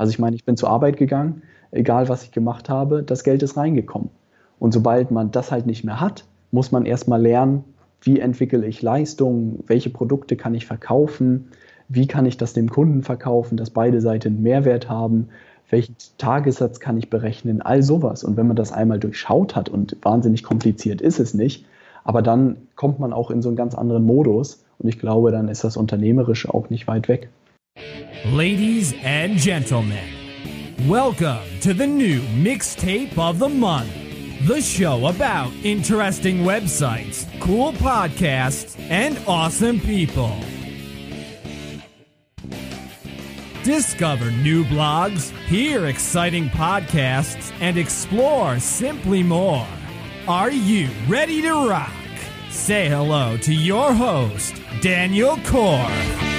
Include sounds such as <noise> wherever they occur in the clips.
Also ich meine, ich bin zur Arbeit gegangen, egal was ich gemacht habe, das Geld ist reingekommen. Und sobald man das halt nicht mehr hat, muss man erstmal lernen, wie entwickle ich Leistungen, welche Produkte kann ich verkaufen, wie kann ich das dem Kunden verkaufen, dass beide Seiten Mehrwert haben, welchen Tagessatz kann ich berechnen, all sowas. Und wenn man das einmal durchschaut hat und wahnsinnig kompliziert ist es nicht, aber dann kommt man auch in so einen ganz anderen Modus und ich glaube, dann ist das Unternehmerische auch nicht weit weg. Ladies and Gentlemen, welcome to the new Mixtape of the Month, the show about interesting websites, cool podcasts, and awesome people. Discover new blogs, hear exciting podcasts, and explore simply more. Are you ready to rock? Say hello to your host, Daniel Core.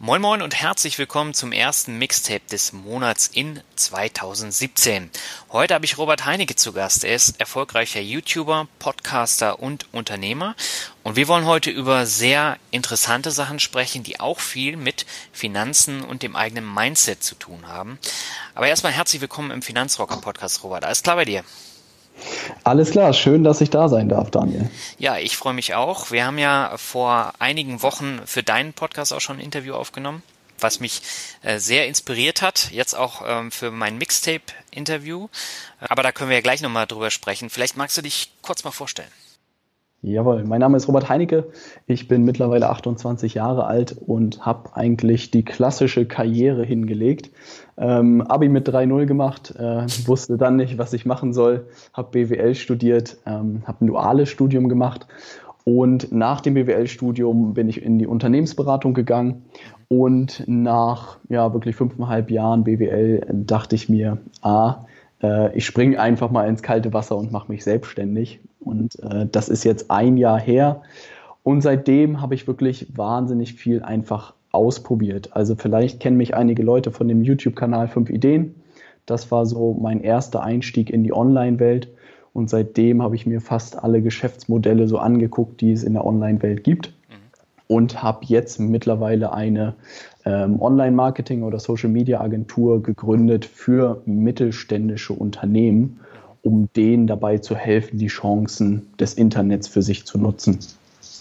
Moin Moin und herzlich willkommen zum ersten Mixtape des Monats in 2017. Heute habe ich Robert Heinecke zu Gast. Er ist erfolgreicher YouTuber, Podcaster und Unternehmer. Und wir wollen heute über sehr interessante Sachen sprechen, die auch viel mit Finanzen und dem eigenen Mindset zu tun haben. Aber erstmal herzlich willkommen im Finanzrocker Podcast, Robert. Alles klar bei dir? Alles klar, schön, dass ich da sein darf, Daniel. Ja, ich freue mich auch. Wir haben ja vor einigen Wochen für deinen Podcast auch schon ein Interview aufgenommen, was mich äh, sehr inspiriert hat, jetzt auch ähm, für mein Mixtape-Interview. Aber da können wir ja gleich nochmal drüber sprechen. Vielleicht magst du dich kurz mal vorstellen. Jawohl, mein Name ist Robert Heinecke. Ich bin mittlerweile 28 Jahre alt und habe eigentlich die klassische Karriere hingelegt. Ähm, Abi mit 3.0 gemacht, äh, wusste dann nicht, was ich machen soll, habe BWL studiert, ähm, habe ein duales Studium gemacht und nach dem BWL-Studium bin ich in die Unternehmensberatung gegangen und nach ja, wirklich fünfeinhalb Jahren BWL dachte ich mir, ah, äh, ich springe einfach mal ins kalte Wasser und mache mich selbstständig. Und äh, das ist jetzt ein Jahr her. Und seitdem habe ich wirklich wahnsinnig viel einfach ausprobiert. Also vielleicht kennen mich einige Leute von dem YouTube-Kanal 5 Ideen. Das war so mein erster Einstieg in die Online-Welt. Und seitdem habe ich mir fast alle Geschäftsmodelle so angeguckt, die es in der Online-Welt gibt. Und habe jetzt mittlerweile eine ähm, Online-Marketing- oder Social-Media-Agentur gegründet für mittelständische Unternehmen, um denen dabei zu helfen, die Chancen des Internets für sich zu nutzen.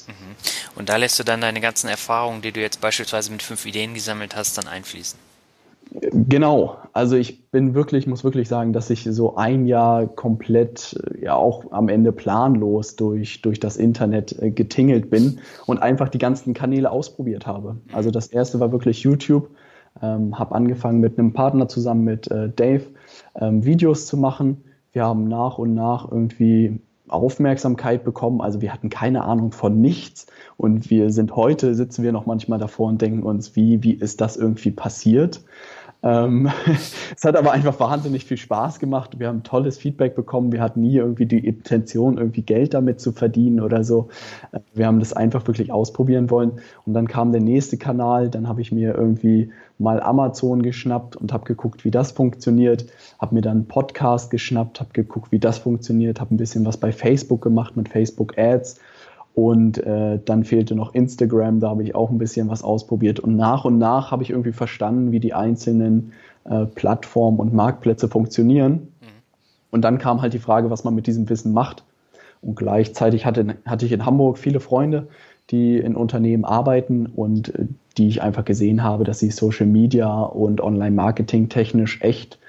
Mhm. Und da lässt du dann deine ganzen Erfahrungen, die du jetzt beispielsweise mit fünf Ideen gesammelt hast, dann einfließen. Genau, also ich bin wirklich, muss wirklich sagen, dass ich so ein Jahr komplett, ja auch am Ende planlos durch, durch das Internet äh, getingelt bin und einfach die ganzen Kanäle ausprobiert habe. Also das erste war wirklich YouTube, ähm, habe angefangen mit einem Partner zusammen mit äh, Dave ähm, Videos zu machen. Wir haben nach und nach irgendwie Aufmerksamkeit bekommen. Also wir hatten keine Ahnung von nichts und wir sind heute, sitzen wir noch manchmal davor und denken uns, wie, wie ist das irgendwie passiert? Ähm, <laughs> es hat aber einfach wahnsinnig viel Spaß gemacht. Wir haben tolles Feedback bekommen. Wir hatten nie irgendwie die Intention, irgendwie Geld damit zu verdienen oder so. Äh, wir haben das einfach wirklich ausprobieren wollen. Und dann kam der nächste Kanal. Dann habe ich mir irgendwie mal Amazon geschnappt und habe geguckt, wie das funktioniert. Habe mir dann einen Podcast geschnappt, habe geguckt, wie das funktioniert. Habe ein bisschen was bei Facebook gemacht mit Facebook Ads und äh, dann fehlte noch Instagram, da habe ich auch ein bisschen was ausprobiert. Und nach und nach habe ich irgendwie verstanden, wie die einzelnen äh, Plattformen und Marktplätze funktionieren. Mhm. Und dann kam halt die Frage, was man mit diesem Wissen macht. Und gleichzeitig hatte, hatte ich in Hamburg viele Freunde, die in Unternehmen arbeiten und äh, die ich einfach gesehen habe, dass sie Social Media und Online-Marketing technisch echt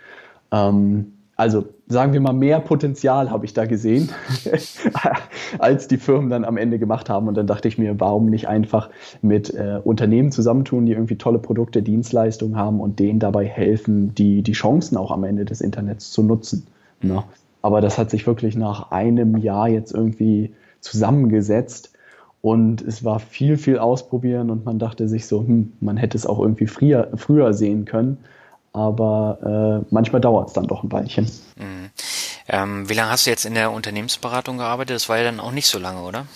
ähm, also sagen wir mal, mehr Potenzial habe ich da gesehen, <laughs> als die Firmen dann am Ende gemacht haben. Und dann dachte ich mir, warum nicht einfach mit äh, Unternehmen zusammentun, die irgendwie tolle Produkte, Dienstleistungen haben und denen dabei helfen, die, die Chancen auch am Ende des Internets zu nutzen. Ne? Aber das hat sich wirklich nach einem Jahr jetzt irgendwie zusammengesetzt. Und es war viel, viel ausprobieren und man dachte sich so, hm, man hätte es auch irgendwie früher, früher sehen können. Aber äh, manchmal dauert es dann doch ein Weilchen. Mhm. Ähm, wie lange hast du jetzt in der Unternehmensberatung gearbeitet? Das war ja dann auch nicht so lange, oder?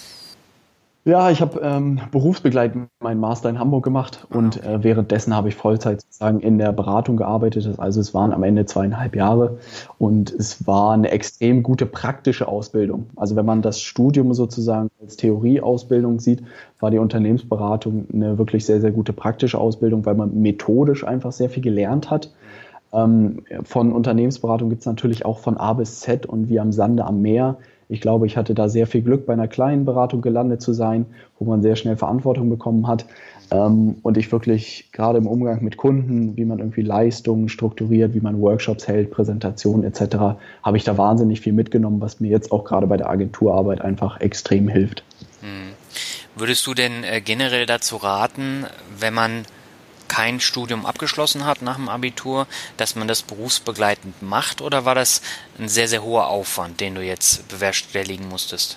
Ja, ich habe ähm, berufsbegleitend meinen Master in Hamburg gemacht ah, und äh, währenddessen habe ich Vollzeit sozusagen in der Beratung gearbeitet. Also es waren am Ende zweieinhalb Jahre und es war eine extrem gute praktische Ausbildung. Also wenn man das Studium sozusagen als Theorieausbildung sieht, war die Unternehmensberatung eine wirklich sehr, sehr gute praktische Ausbildung, weil man methodisch einfach sehr viel gelernt hat. Ähm, von Unternehmensberatung gibt es natürlich auch von A bis Z und wie am Sande am Meer ich glaube, ich hatte da sehr viel Glück, bei einer kleinen Beratung gelandet zu sein, wo man sehr schnell Verantwortung bekommen hat. Ähm, und ich wirklich gerade im Umgang mit Kunden, wie man irgendwie Leistungen strukturiert, wie man Workshops hält, Präsentationen etc., habe ich da wahnsinnig viel mitgenommen, was mir jetzt auch gerade bei der Agenturarbeit einfach extrem hilft. Hm. Würdest du denn äh, generell dazu raten, wenn man kein Studium abgeschlossen hat nach dem Abitur, dass man das berufsbegleitend macht oder war das ein sehr, sehr hoher Aufwand, den du jetzt bewerkstelligen musstest?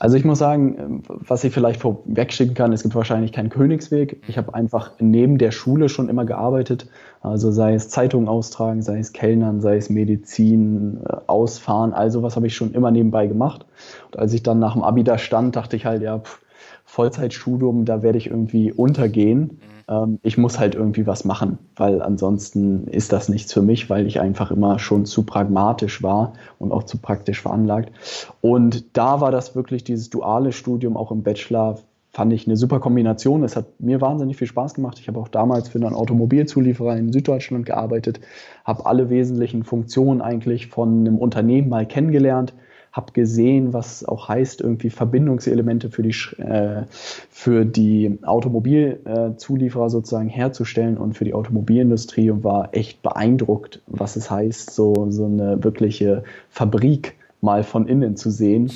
Also ich muss sagen, was ich vielleicht vorwegschicken kann, es gibt wahrscheinlich keinen Königsweg. Ich habe einfach neben der Schule schon immer gearbeitet. Also sei es Zeitungen austragen, sei es Kellnern, sei es Medizin, äh, Ausfahren, also was habe ich schon immer nebenbei gemacht. Und als ich dann nach dem Abi da stand, dachte ich halt, ja, pff, Vollzeitstudium, da werde ich irgendwie untergehen. Ähm, ich muss halt irgendwie was machen, weil ansonsten ist das nichts für mich, weil ich einfach immer schon zu pragmatisch war und auch zu praktisch veranlagt. Und da war das wirklich dieses duale Studium auch im Bachelor fand ich eine super Kombination. Es hat mir wahnsinnig viel Spaß gemacht. Ich habe auch damals für einen Automobilzulieferer in Süddeutschland gearbeitet, habe alle wesentlichen Funktionen eigentlich von einem Unternehmen mal kennengelernt, habe gesehen, was auch heißt, irgendwie Verbindungselemente für die, äh, für die Automobilzulieferer sozusagen herzustellen und für die Automobilindustrie und war echt beeindruckt, was es heißt, so, so eine wirkliche Fabrik mal von innen zu sehen.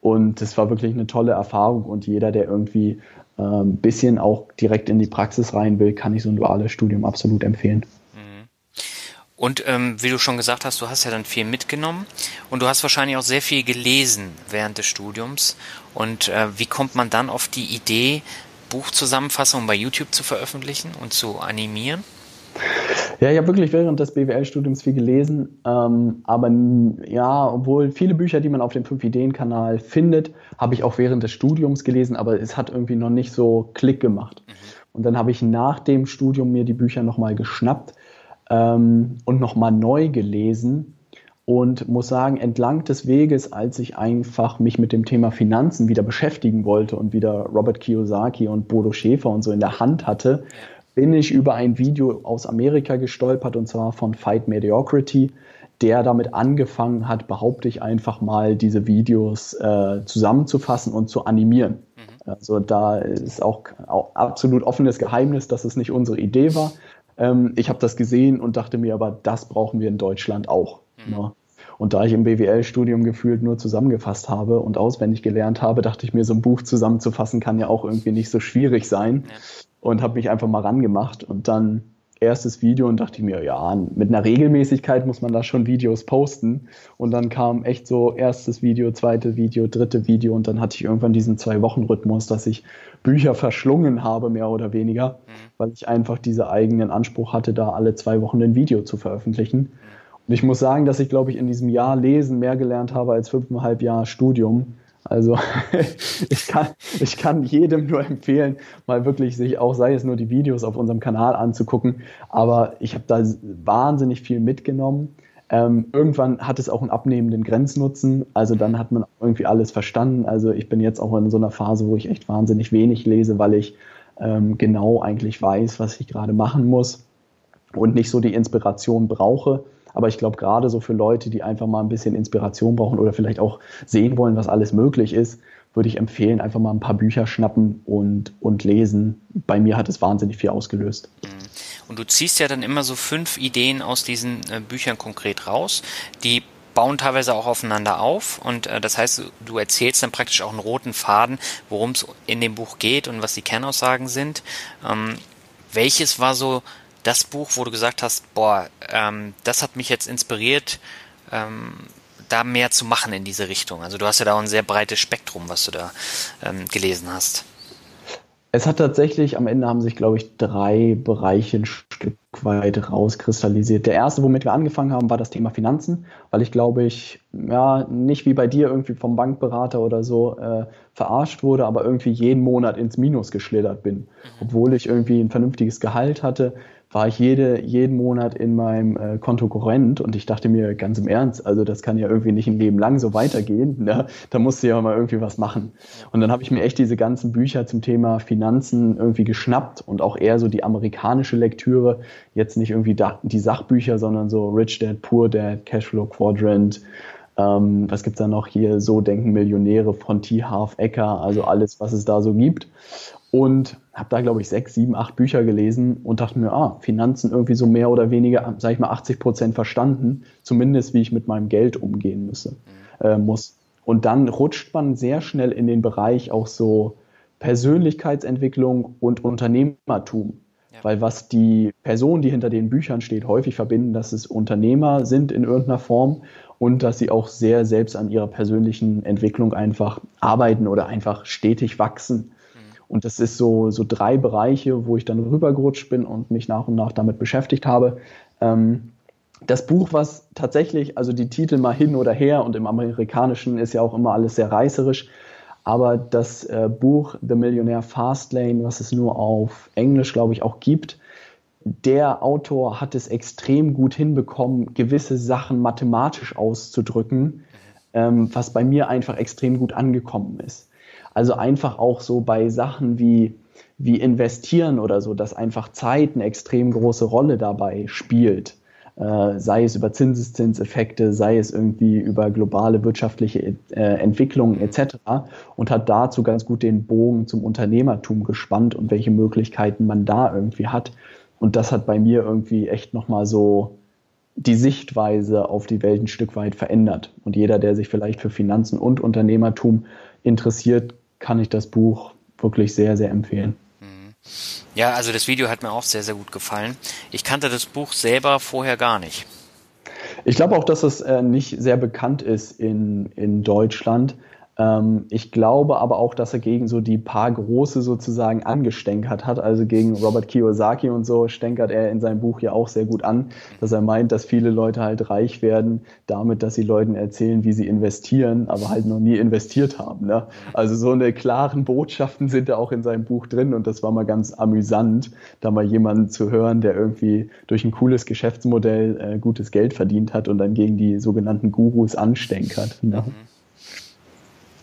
Und es war wirklich eine tolle Erfahrung und jeder, der irgendwie ein ähm, bisschen auch direkt in die Praxis rein will, kann ich so ein duales Studium absolut empfehlen. Und ähm, wie du schon gesagt hast, du hast ja dann viel mitgenommen und du hast wahrscheinlich auch sehr viel gelesen während des Studiums. Und äh, wie kommt man dann auf die Idee, Buchzusammenfassungen bei YouTube zu veröffentlichen und zu animieren? Ja, ich habe wirklich während des BWL-Studiums viel gelesen, ähm, aber ja, obwohl viele Bücher, die man auf dem 5-Ideen-Kanal findet, habe ich auch während des Studiums gelesen, aber es hat irgendwie noch nicht so Klick gemacht. Mhm. Und dann habe ich nach dem Studium mir die Bücher nochmal geschnappt ähm, und nochmal neu gelesen und muss sagen, entlang des Weges, als ich einfach mich mit dem Thema Finanzen wieder beschäftigen wollte und wieder Robert Kiyosaki und Bodo Schäfer und so in der Hand hatte, bin ich über ein Video aus Amerika gestolpert und zwar von Fight Mediocrity, der damit angefangen hat, behaupte ich einfach mal, diese Videos äh, zusammenzufassen und zu animieren. Mhm. Also da ist auch, auch absolut offenes Geheimnis, dass es nicht unsere Idee war, ähm, ich habe das gesehen und dachte mir, aber das brauchen wir in Deutschland auch. Mhm. Ne? Und da ich im BWL-Studium gefühlt nur zusammengefasst habe und auswendig gelernt habe, dachte ich mir, so ein Buch zusammenzufassen kann ja auch irgendwie nicht so schwierig sein. Ja. Und habe mich einfach mal rangemacht und dann erstes Video und dachte ich mir, ja, mit einer Regelmäßigkeit muss man da schon Videos posten. Und dann kam echt so erstes Video, zweite Video, dritte Video und dann hatte ich irgendwann diesen Zwei-Wochen-Rhythmus, dass ich Bücher verschlungen habe, mehr oder weniger, mhm. weil ich einfach diesen eigenen Anspruch hatte, da alle zwei Wochen ein Video zu veröffentlichen. Mhm. Und ich muss sagen, dass ich, glaube ich, in diesem Jahr Lesen mehr gelernt habe als fünfeinhalb Jahre Studium. Also <laughs> ich kann, ich kann jedem nur empfehlen, mal wirklich sich auch, sei es nur die Videos auf unserem Kanal anzugucken. Aber ich habe da wahnsinnig viel mitgenommen. Ähm, irgendwann hat es auch einen abnehmenden Grenznutzen. Also dann hat man irgendwie alles verstanden. Also ich bin jetzt auch in so einer Phase, wo ich echt wahnsinnig wenig lese, weil ich ähm, genau eigentlich weiß, was ich gerade machen muss und nicht so die Inspiration brauche. Aber ich glaube, gerade so für Leute, die einfach mal ein bisschen Inspiration brauchen oder vielleicht auch sehen wollen, was alles möglich ist, würde ich empfehlen, einfach mal ein paar Bücher schnappen und, und lesen. Bei mir hat es wahnsinnig viel ausgelöst. Mhm. Und du ziehst ja dann immer so fünf Ideen aus diesen äh, Büchern konkret raus, die bauen teilweise auch aufeinander auf und äh, das heißt, du erzählst dann praktisch auch einen roten Faden, worum es in dem Buch geht und was die Kernaussagen sind. Ähm, welches war so das Buch, wo du gesagt hast, boah, ähm, das hat mich jetzt inspiriert, ähm, da mehr zu machen in diese Richtung? Also du hast ja da auch ein sehr breites Spektrum, was du da ähm, gelesen hast. Es hat tatsächlich, am Ende haben sich, glaube ich, drei Bereiche ein Stück weit rauskristallisiert. Der erste, womit wir angefangen haben, war das Thema Finanzen, weil ich glaube ich, ja, nicht wie bei dir irgendwie vom Bankberater oder so äh, verarscht wurde, aber irgendwie jeden Monat ins Minus geschlittert bin. Mhm. Obwohl ich irgendwie ein vernünftiges Gehalt hatte, war ich jede, jeden Monat in meinem äh, Konto korrent und ich dachte mir ganz im Ernst, also das kann ja irgendwie nicht ein Leben lang so weitergehen. Ne? Da musst du ja mal irgendwie was machen. Und dann habe ich mir echt diese ganzen Bücher zum Thema Finanzen irgendwie geschnappt und auch eher so die amerikanische Lektüre, jetzt nicht irgendwie die Sachbücher, sondern so Rich Dad, Poor Dad, Cashflow Quadrant, ähm, was gibt's da noch hier? So denken Millionäre von T. Half Ecker, also alles, was es da so gibt und habe da, glaube ich, sechs, sieben, acht Bücher gelesen und dachte mir, ah, Finanzen irgendwie so mehr oder weniger, sage ich mal, 80 Prozent verstanden, zumindest wie ich mit meinem Geld umgehen müsse, mhm. äh, muss. Und dann rutscht man sehr schnell in den Bereich auch so Persönlichkeitsentwicklung und Unternehmertum. Ja. Weil was die Person, die hinter den Büchern steht, häufig verbinden, dass es Unternehmer sind in irgendeiner Form und dass sie auch sehr selbst an ihrer persönlichen Entwicklung einfach arbeiten oder einfach stetig wachsen. Und das ist so, so drei Bereiche, wo ich dann rübergerutscht bin und mich nach und nach damit beschäftigt habe. Ähm, das Buch, was tatsächlich, also die Titel mal hin oder her und im Amerikanischen ist ja auch immer alles sehr reißerisch, aber das äh, Buch The Millionaire Fastlane, was es nur auf Englisch, glaube ich, auch gibt, der Autor hat es extrem gut hinbekommen, gewisse Sachen mathematisch auszudrücken, ähm, was bei mir einfach extrem gut angekommen ist. Also einfach auch so bei Sachen wie, wie investieren oder so, dass einfach Zeit eine extrem große Rolle dabei spielt. Äh, sei es über Zinseszinseffekte, sei es irgendwie über globale wirtschaftliche äh, Entwicklungen etc. und hat dazu ganz gut den Bogen zum Unternehmertum gespannt und welche Möglichkeiten man da irgendwie hat. Und das hat bei mir irgendwie echt nochmal so die Sichtweise auf die Welt ein Stück weit verändert. Und jeder, der sich vielleicht für Finanzen und Unternehmertum interessiert, kann ich das Buch wirklich sehr, sehr empfehlen. Mhm. Ja, also das Video hat mir auch sehr, sehr gut gefallen. Ich kannte das Buch selber vorher gar nicht. Ich glaube auch, dass es äh, nicht sehr bekannt ist in, in Deutschland. Ähm, ich glaube aber auch, dass er gegen so die paar Große sozusagen angestänkert hat. Also gegen Robert Kiyosaki und so stänkert er in seinem Buch ja auch sehr gut an, dass er meint, dass viele Leute halt reich werden damit, dass sie Leuten erzählen, wie sie investieren, aber halt noch nie investiert haben. Ne? Also so eine klaren Botschaften sind da auch in seinem Buch drin und das war mal ganz amüsant, da mal jemanden zu hören, der irgendwie durch ein cooles Geschäftsmodell äh, gutes Geld verdient hat und dann gegen die sogenannten Gurus anstänkert. Ne? Mhm.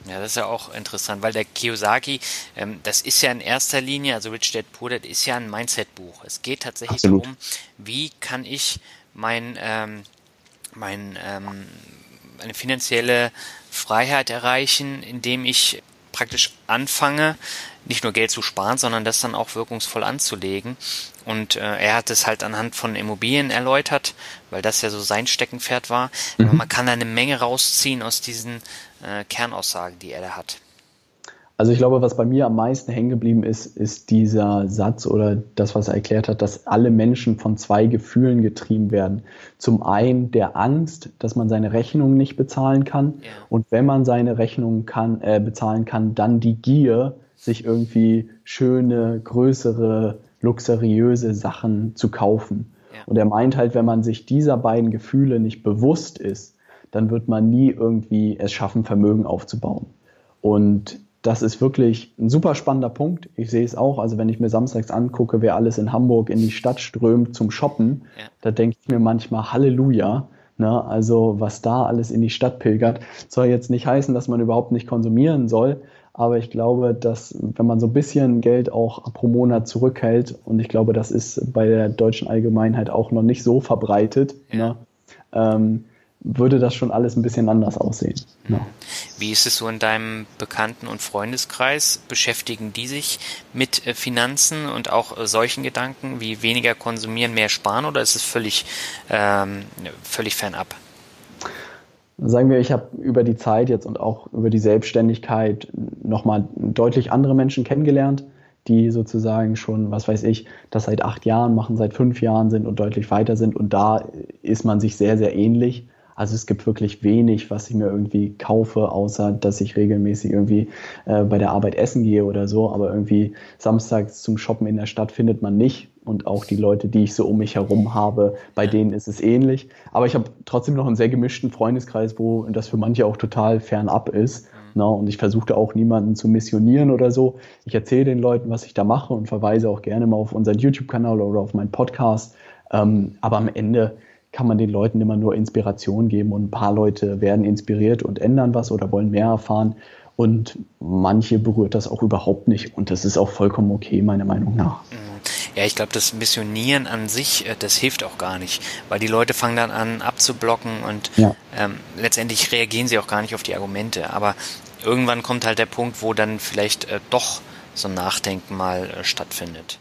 Ja, das ist ja auch interessant, weil der Kiyosaki, ähm, das ist ja in erster Linie, also Rich Dad Poor Dad ist ja ein Mindset-Buch. Es geht tatsächlich Absolut. darum, wie kann ich mein, ähm, mein, ähm, eine finanzielle Freiheit erreichen, indem ich praktisch anfange, nicht nur Geld zu sparen, sondern das dann auch wirkungsvoll anzulegen. Und äh, er hat es halt anhand von Immobilien erläutert, weil das ja so sein Steckenpferd war. Mhm. Aber man kann da eine Menge rausziehen aus diesen äh, Kernaussagen, die er da hat. Also ich glaube, was bei mir am meisten hängen geblieben ist, ist dieser Satz oder das, was er erklärt hat, dass alle Menschen von zwei Gefühlen getrieben werden. Zum einen der Angst, dass man seine Rechnung nicht bezahlen kann ja. und wenn man seine Rechnung kann, äh, bezahlen kann, dann die Gier, sich irgendwie schöne, größere, luxuriöse Sachen zu kaufen. Ja. Und er meint halt, wenn man sich dieser beiden Gefühle nicht bewusst ist, dann wird man nie irgendwie es schaffen, Vermögen aufzubauen. Und das ist wirklich ein super spannender Punkt. Ich sehe es auch. Also wenn ich mir samstags angucke, wer alles in Hamburg in die Stadt strömt zum Shoppen, ja. da denke ich mir manchmal Halleluja. Ne? Also was da alles in die Stadt pilgert, soll jetzt nicht heißen, dass man überhaupt nicht konsumieren soll. Aber ich glaube, dass wenn man so ein bisschen Geld auch pro Monat zurückhält, und ich glaube, das ist bei der deutschen Allgemeinheit auch noch nicht so verbreitet, ja. ne? ähm, würde das schon alles ein bisschen anders aussehen. Ja. Wie ist es so in deinem Bekannten- und Freundeskreis? Beschäftigen die sich mit äh, Finanzen und auch äh, solchen Gedanken wie weniger konsumieren, mehr sparen oder ist es völlig, ähm, völlig fernab? Sagen wir, ich habe über die Zeit jetzt und auch über die Selbstständigkeit nochmal deutlich andere Menschen kennengelernt, die sozusagen schon, was weiß ich, das seit acht Jahren machen, seit fünf Jahren sind und deutlich weiter sind. Und da ist man sich sehr, sehr ähnlich. Also es gibt wirklich wenig, was ich mir irgendwie kaufe, außer dass ich regelmäßig irgendwie äh, bei der Arbeit essen gehe oder so. Aber irgendwie samstags zum Shoppen in der Stadt findet man nicht. Und auch die Leute, die ich so um mich herum habe, bei denen ist es ähnlich. Aber ich habe trotzdem noch einen sehr gemischten Freundeskreis, wo das für manche auch total fernab ist. Na, und ich versuchte auch niemanden zu missionieren oder so. Ich erzähle den Leuten, was ich da mache und verweise auch gerne mal auf unseren YouTube-Kanal oder auf meinen Podcast. Ähm, aber am Ende kann man den Leuten immer nur Inspiration geben und ein paar Leute werden inspiriert und ändern was oder wollen mehr erfahren. Und manche berührt das auch überhaupt nicht. Und das ist auch vollkommen okay, meiner Meinung nach. Mhm. Ja, ich glaube, das Missionieren an sich, äh, das hilft auch gar nicht, weil die Leute fangen dann an abzublocken und ja. ähm, letztendlich reagieren sie auch gar nicht auf die Argumente. Aber irgendwann kommt halt der Punkt, wo dann vielleicht äh, doch so ein Nachdenken mal äh, stattfindet.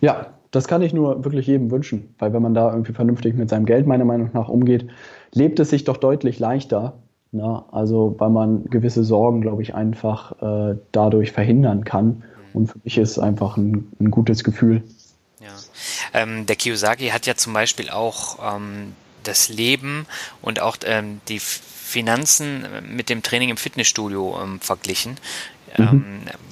Ja, das kann ich nur wirklich jedem wünschen, weil wenn man da irgendwie vernünftig mit seinem Geld meiner Meinung nach umgeht, lebt es sich doch deutlich leichter. Ne? Also weil man gewisse Sorgen, glaube ich, einfach äh, dadurch verhindern kann. Und für mich ist es einfach ein, ein gutes Gefühl. Ja. Ähm, der Kiyosaki hat ja zum Beispiel auch ähm, das Leben und auch ähm, die Finanzen mit dem Training im Fitnessstudio ähm, verglichen, mhm. Ähm,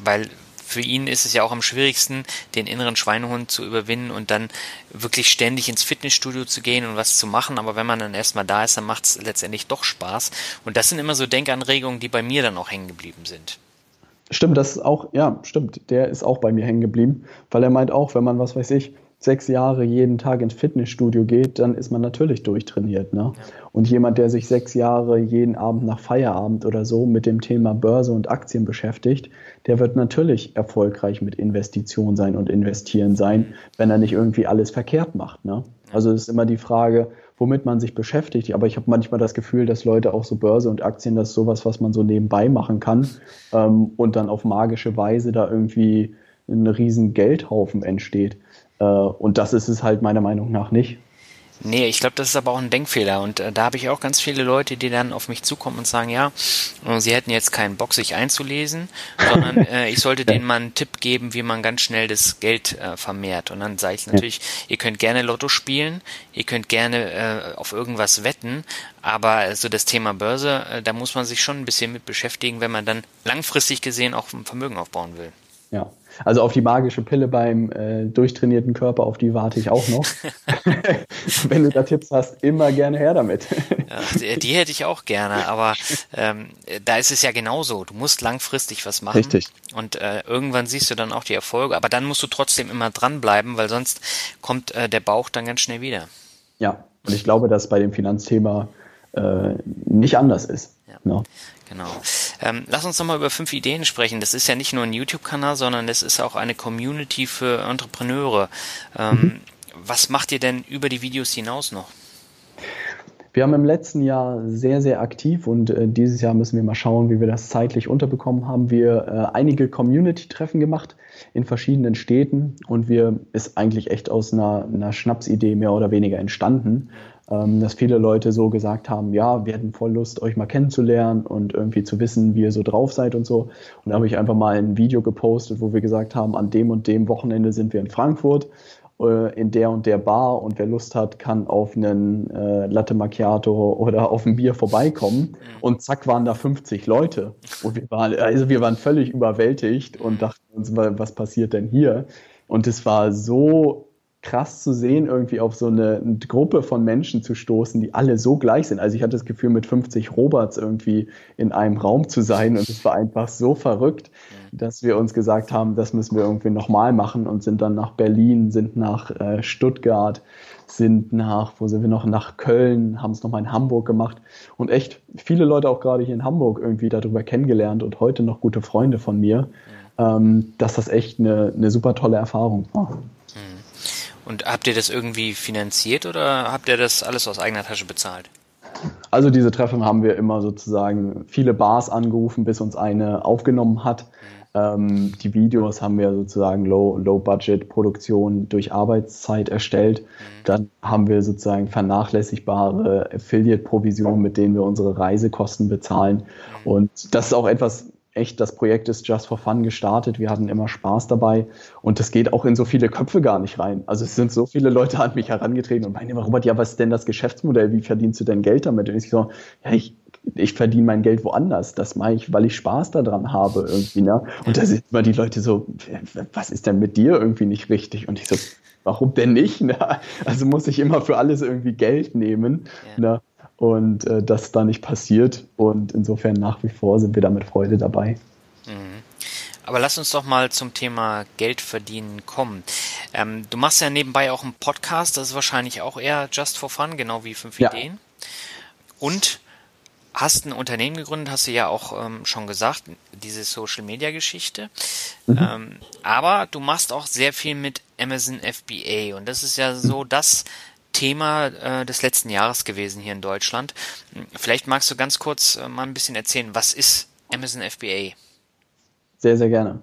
weil für ihn ist es ja auch am schwierigsten, den inneren Schweinehund zu überwinden und dann wirklich ständig ins Fitnessstudio zu gehen und was zu machen. Aber wenn man dann erstmal da ist, dann macht es letztendlich doch Spaß. Und das sind immer so Denkanregungen, die bei mir dann auch hängen geblieben sind. Stimmt, das ist auch, ja, stimmt. Der ist auch bei mir hängen geblieben, weil er meint auch, wenn man, was weiß ich, sechs Jahre jeden Tag ins Fitnessstudio geht, dann ist man natürlich durchtrainiert. Ne? Und jemand, der sich sechs Jahre jeden Abend nach Feierabend oder so mit dem Thema Börse und Aktien beschäftigt, der wird natürlich erfolgreich mit Investition sein und investieren sein, wenn er nicht irgendwie alles verkehrt macht. Ne? Also es ist immer die Frage, womit man sich beschäftigt. Aber ich habe manchmal das Gefühl, dass Leute auch so Börse und Aktien, das ist sowas, was man so nebenbei machen kann ähm, und dann auf magische Weise da irgendwie ein riesen Geldhaufen entsteht. Äh, und das ist es halt meiner Meinung nach nicht. Nee, ich glaube, das ist aber auch ein Denkfehler. Und äh, da habe ich auch ganz viele Leute, die dann auf mich zukommen und sagen, ja, äh, sie hätten jetzt keinen Bock, sich einzulesen, sondern <laughs> äh, ich sollte denen mal einen Tipp geben, wie man ganz schnell das Geld äh, vermehrt. Und dann sage ich natürlich, ihr könnt gerne Lotto spielen, ihr könnt gerne äh, auf irgendwas wetten, aber so das Thema Börse, da muss man sich schon ein bisschen mit beschäftigen, wenn man dann langfristig gesehen auch ein Vermögen aufbauen will. Ja, also auf die magische Pille beim äh, durchtrainierten Körper, auf die warte ich auch noch. <laughs> <laughs> Wenn du da Tipps hast, immer gerne her damit. ja, die, hätte ich auch gerne, aber ähm, da ist es ja genauso. Du musst langfristig was machen. Richtig. Und äh, irgendwann siehst du dann auch die Erfolge, aber dann musst du trotzdem immer dranbleiben, weil sonst kommt äh, der Bauch dann ganz schnell wieder. Ja, und ich glaube, dass bei dem Finanzthema äh, nicht anders ist. Ja. No. Genau. Ähm, lass uns nochmal über fünf Ideen sprechen. Das ist ja nicht nur ein YouTube-Kanal, sondern es ist auch eine Community für Entrepreneure. Ähm, mhm. Was macht ihr denn über die Videos hinaus noch? Wir haben im letzten Jahr sehr, sehr aktiv und äh, dieses Jahr müssen wir mal schauen, wie wir das zeitlich unterbekommen haben. Wir äh, einige Community-Treffen gemacht in verschiedenen Städten und wir ist eigentlich echt aus einer, einer Schnapsidee mehr oder weniger entstanden ähm, dass viele Leute so gesagt haben, ja, wir hätten voll Lust, euch mal kennenzulernen und irgendwie zu wissen, wie ihr so drauf seid und so. Und da habe ich einfach mal ein Video gepostet, wo wir gesagt haben, an dem und dem Wochenende sind wir in Frankfurt äh, in der und der Bar und wer Lust hat, kann auf einen äh, Latte Macchiato oder auf ein Bier vorbeikommen. Und zack waren da 50 Leute. Und wir waren, also wir waren völlig überwältigt und dachten uns, was passiert denn hier? Und es war so krass zu sehen, irgendwie auf so eine, eine, Gruppe von Menschen zu stoßen, die alle so gleich sind. Also ich hatte das Gefühl, mit 50 Roberts irgendwie in einem Raum zu sein und es war einfach so verrückt, dass wir uns gesagt haben, das müssen wir irgendwie nochmal machen und sind dann nach Berlin, sind nach äh, Stuttgart, sind nach, wo sind wir noch, nach Köln, haben es nochmal in Hamburg gemacht und echt viele Leute auch gerade hier in Hamburg irgendwie darüber kennengelernt und heute noch gute Freunde von mir, ähm, dass das echt eine, eine super tolle Erfahrung war. Und habt ihr das irgendwie finanziert oder habt ihr das alles aus eigener Tasche bezahlt? Also diese Treffen haben wir immer sozusagen viele Bars angerufen, bis uns eine aufgenommen hat. Ähm, die Videos haben wir sozusagen Low-Budget-Produktion Low durch Arbeitszeit erstellt. Dann haben wir sozusagen vernachlässigbare Affiliate-Provisionen, mit denen wir unsere Reisekosten bezahlen. Und das ist auch etwas, echt, das Projekt ist Just for Fun gestartet. Wir hatten immer Spaß dabei und das geht auch in so viele Köpfe gar nicht rein. Also es sind so viele Leute an mich herangetreten und meinen immer, Robert, ja, was ist denn das Geschäftsmodell? Wie verdienst du denn Geld damit? Und ich so, ja, ich, ich verdiene mein Geld woanders. Das mache ich, weil ich Spaß daran habe irgendwie. Ne? Und da sind immer die Leute so, was ist denn mit dir irgendwie nicht richtig? Und ich so, warum denn nicht? Ne? Also muss ich immer für alles irgendwie Geld nehmen. Ja. Ne? Und äh, das da nicht passiert. Und insofern nach wie vor sind wir da mit Freude dabei. Mhm. Aber lass uns doch mal zum Thema Geld verdienen kommen. Ähm, du machst ja nebenbei auch einen Podcast, das ist wahrscheinlich auch eher just for fun, genau wie fünf ja. Ideen. Und hast ein Unternehmen gegründet, hast du ja auch ähm, schon gesagt, diese Social Media Geschichte. Mhm. Ähm, aber du machst auch sehr viel mit Amazon FBA und das ist ja so das Thema äh, des letzten Jahres gewesen hier in Deutschland. Vielleicht magst du ganz kurz äh, mal ein bisschen erzählen, was ist Amazon FBA? Sehr, sehr gerne.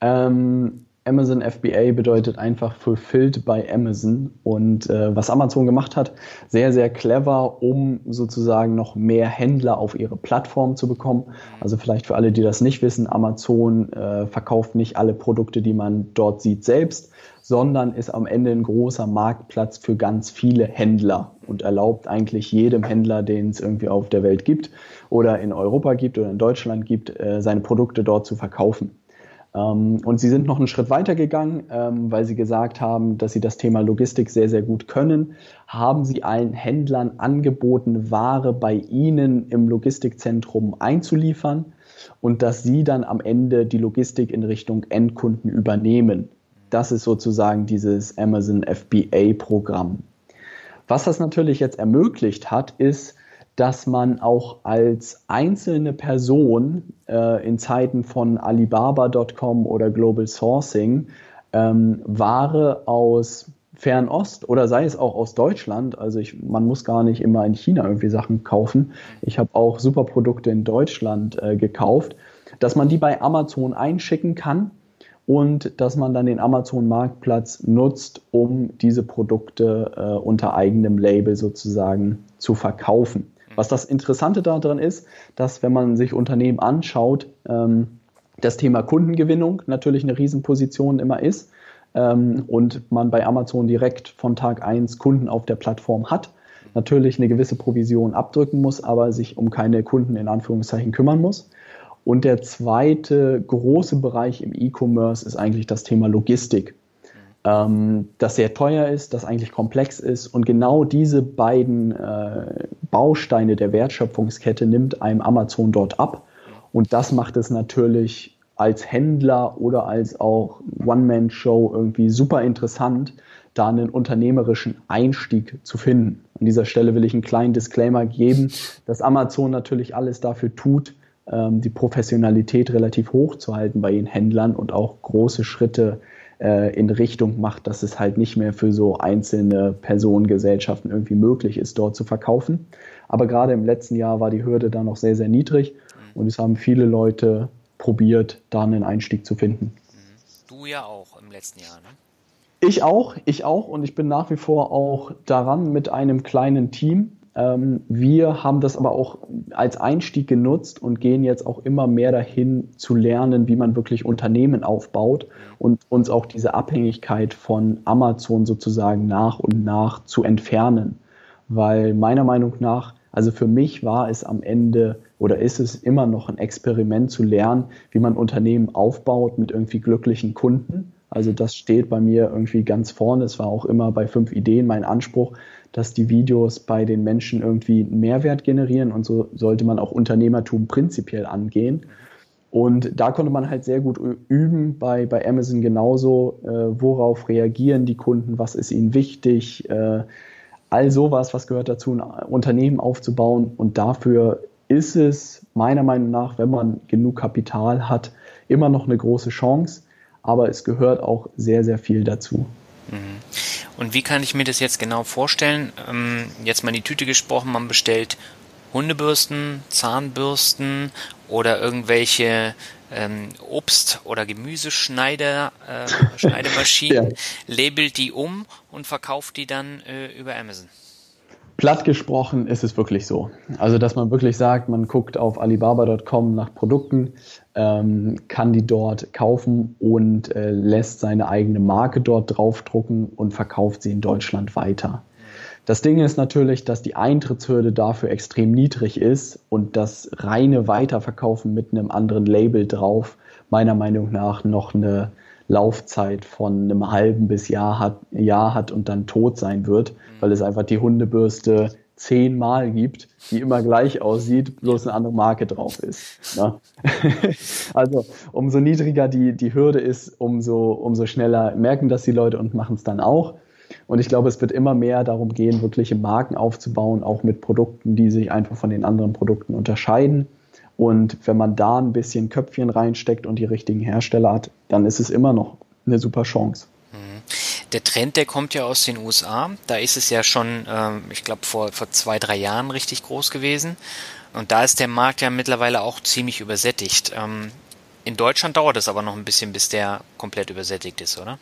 Ähm, Amazon FBA bedeutet einfach Fulfilled by Amazon. Und äh, was Amazon gemacht hat, sehr, sehr clever, um sozusagen noch mehr Händler auf ihre Plattform zu bekommen. Also vielleicht für alle, die das nicht wissen, Amazon äh, verkauft nicht alle Produkte, die man dort sieht, selbst, sondern ist am Ende ein großer Marktplatz für ganz viele Händler und erlaubt eigentlich jedem Händler, den es irgendwie auf der Welt gibt oder in Europa gibt oder in Deutschland gibt, äh, seine Produkte dort zu verkaufen. Ähm, und sie sind noch einen Schritt weiter gegangen, ähm, weil sie gesagt haben, dass sie das Thema Logistik sehr, sehr gut können. Haben sie allen Händlern angeboten, Ware bei ihnen im Logistikzentrum einzuliefern und dass sie dann am Ende die Logistik in Richtung Endkunden übernehmen. Das ist sozusagen dieses Amazon FBA-Programm. Was das natürlich jetzt ermöglicht hat, ist, dass man auch als einzelne Person äh, in Zeiten von Alibaba.com oder Global Sourcing ähm, Ware aus Fernost oder sei es auch aus Deutschland, also ich, man muss gar nicht immer in China irgendwie Sachen kaufen. Ich habe auch super Produkte in Deutschland äh, gekauft, dass man die bei Amazon einschicken kann und dass man dann den Amazon-Marktplatz nutzt, um diese Produkte äh, unter eigenem Label sozusagen zu verkaufen. Was das Interessante daran ist, dass wenn man sich Unternehmen anschaut, ähm, das Thema Kundengewinnung natürlich eine Riesenposition immer ist ähm, und man bei Amazon direkt von Tag 1 Kunden auf der Plattform hat, natürlich eine gewisse Provision abdrücken muss, aber sich um keine Kunden in Anführungszeichen kümmern muss. Und der zweite große Bereich im E-Commerce ist eigentlich das Thema Logistik ähm, das sehr teuer ist, das eigentlich komplex ist. Und genau diese beiden äh, Bausteine der Wertschöpfungskette nimmt einem Amazon dort ab. Und das macht es natürlich als Händler oder als auch One-Man-Show irgendwie super interessant, da einen unternehmerischen Einstieg zu finden. An dieser Stelle will ich einen kleinen Disclaimer geben, dass Amazon natürlich alles dafür tut, die Professionalität relativ hoch zu halten bei ihren Händlern und auch große Schritte äh, in Richtung macht, dass es halt nicht mehr für so einzelne Personengesellschaften irgendwie möglich ist, dort zu verkaufen. Aber gerade im letzten Jahr war die Hürde da noch sehr, sehr niedrig mhm. und es haben viele Leute probiert, da einen Einstieg zu finden. Mhm. Du ja auch im letzten Jahr, ne? Ich auch, ich auch und ich bin nach wie vor auch daran mit einem kleinen Team. Ähm, wir haben das aber auch als Einstieg genutzt und gehen jetzt auch immer mehr dahin zu lernen, wie man wirklich Unternehmen aufbaut und uns auch diese Abhängigkeit von Amazon sozusagen nach und nach zu entfernen. Weil meiner Meinung nach, also für mich war es am Ende oder ist es immer noch ein Experiment zu lernen, wie man Unternehmen aufbaut mit irgendwie glücklichen Kunden. Also das steht bei mir irgendwie ganz vorne. Es war auch immer bei fünf Ideen mein Anspruch, dass die Videos bei den Menschen irgendwie Mehrwert generieren und so sollte man auch Unternehmertum prinzipiell angehen. Und da konnte man halt sehr gut üben, bei, bei Amazon genauso, äh, worauf reagieren die Kunden, was ist ihnen wichtig, äh, all sowas, was gehört dazu, ein Unternehmen aufzubauen. Und dafür ist es meiner Meinung nach, wenn man genug Kapital hat, immer noch eine große Chance. Aber es gehört auch sehr, sehr viel dazu. Mhm. Und wie kann ich mir das jetzt genau vorstellen? Ähm, jetzt mal in die Tüte gesprochen, man bestellt Hundebürsten, Zahnbürsten oder irgendwelche ähm, Obst- oder Gemüseschneider, äh, <laughs> Schneidemaschinen, ja. labelt die um und verkauft die dann äh, über Amazon. Platt gesprochen ist es wirklich so. Also, dass man wirklich sagt, man guckt auf Alibaba.com nach Produkten, ähm, kann die dort kaufen und äh, lässt seine eigene Marke dort draufdrucken und verkauft sie in Deutschland weiter. Das Ding ist natürlich, dass die Eintrittshürde dafür extrem niedrig ist und das reine Weiterverkaufen mit einem anderen Label drauf meiner Meinung nach noch eine Laufzeit von einem halben bis Jahr hat, Jahr hat und dann tot sein wird. Weil es einfach die Hundebürste zehnmal gibt, die immer gleich aussieht, bloß eine andere Marke drauf ist. Ne? <laughs> also umso niedriger die, die Hürde ist, umso, umso schneller merken das die Leute und machen es dann auch. Und ich glaube, es wird immer mehr darum gehen, wirkliche Marken aufzubauen, auch mit Produkten, die sich einfach von den anderen Produkten unterscheiden. Und wenn man da ein bisschen Köpfchen reinsteckt und die richtigen Hersteller hat, dann ist es immer noch eine super Chance. Trend, der kommt ja aus den USA. Da ist es ja schon, ähm, ich glaube, vor, vor zwei, drei Jahren richtig groß gewesen. Und da ist der Markt ja mittlerweile auch ziemlich übersättigt. Ähm, in Deutschland dauert es aber noch ein bisschen, bis der komplett übersättigt ist, oder?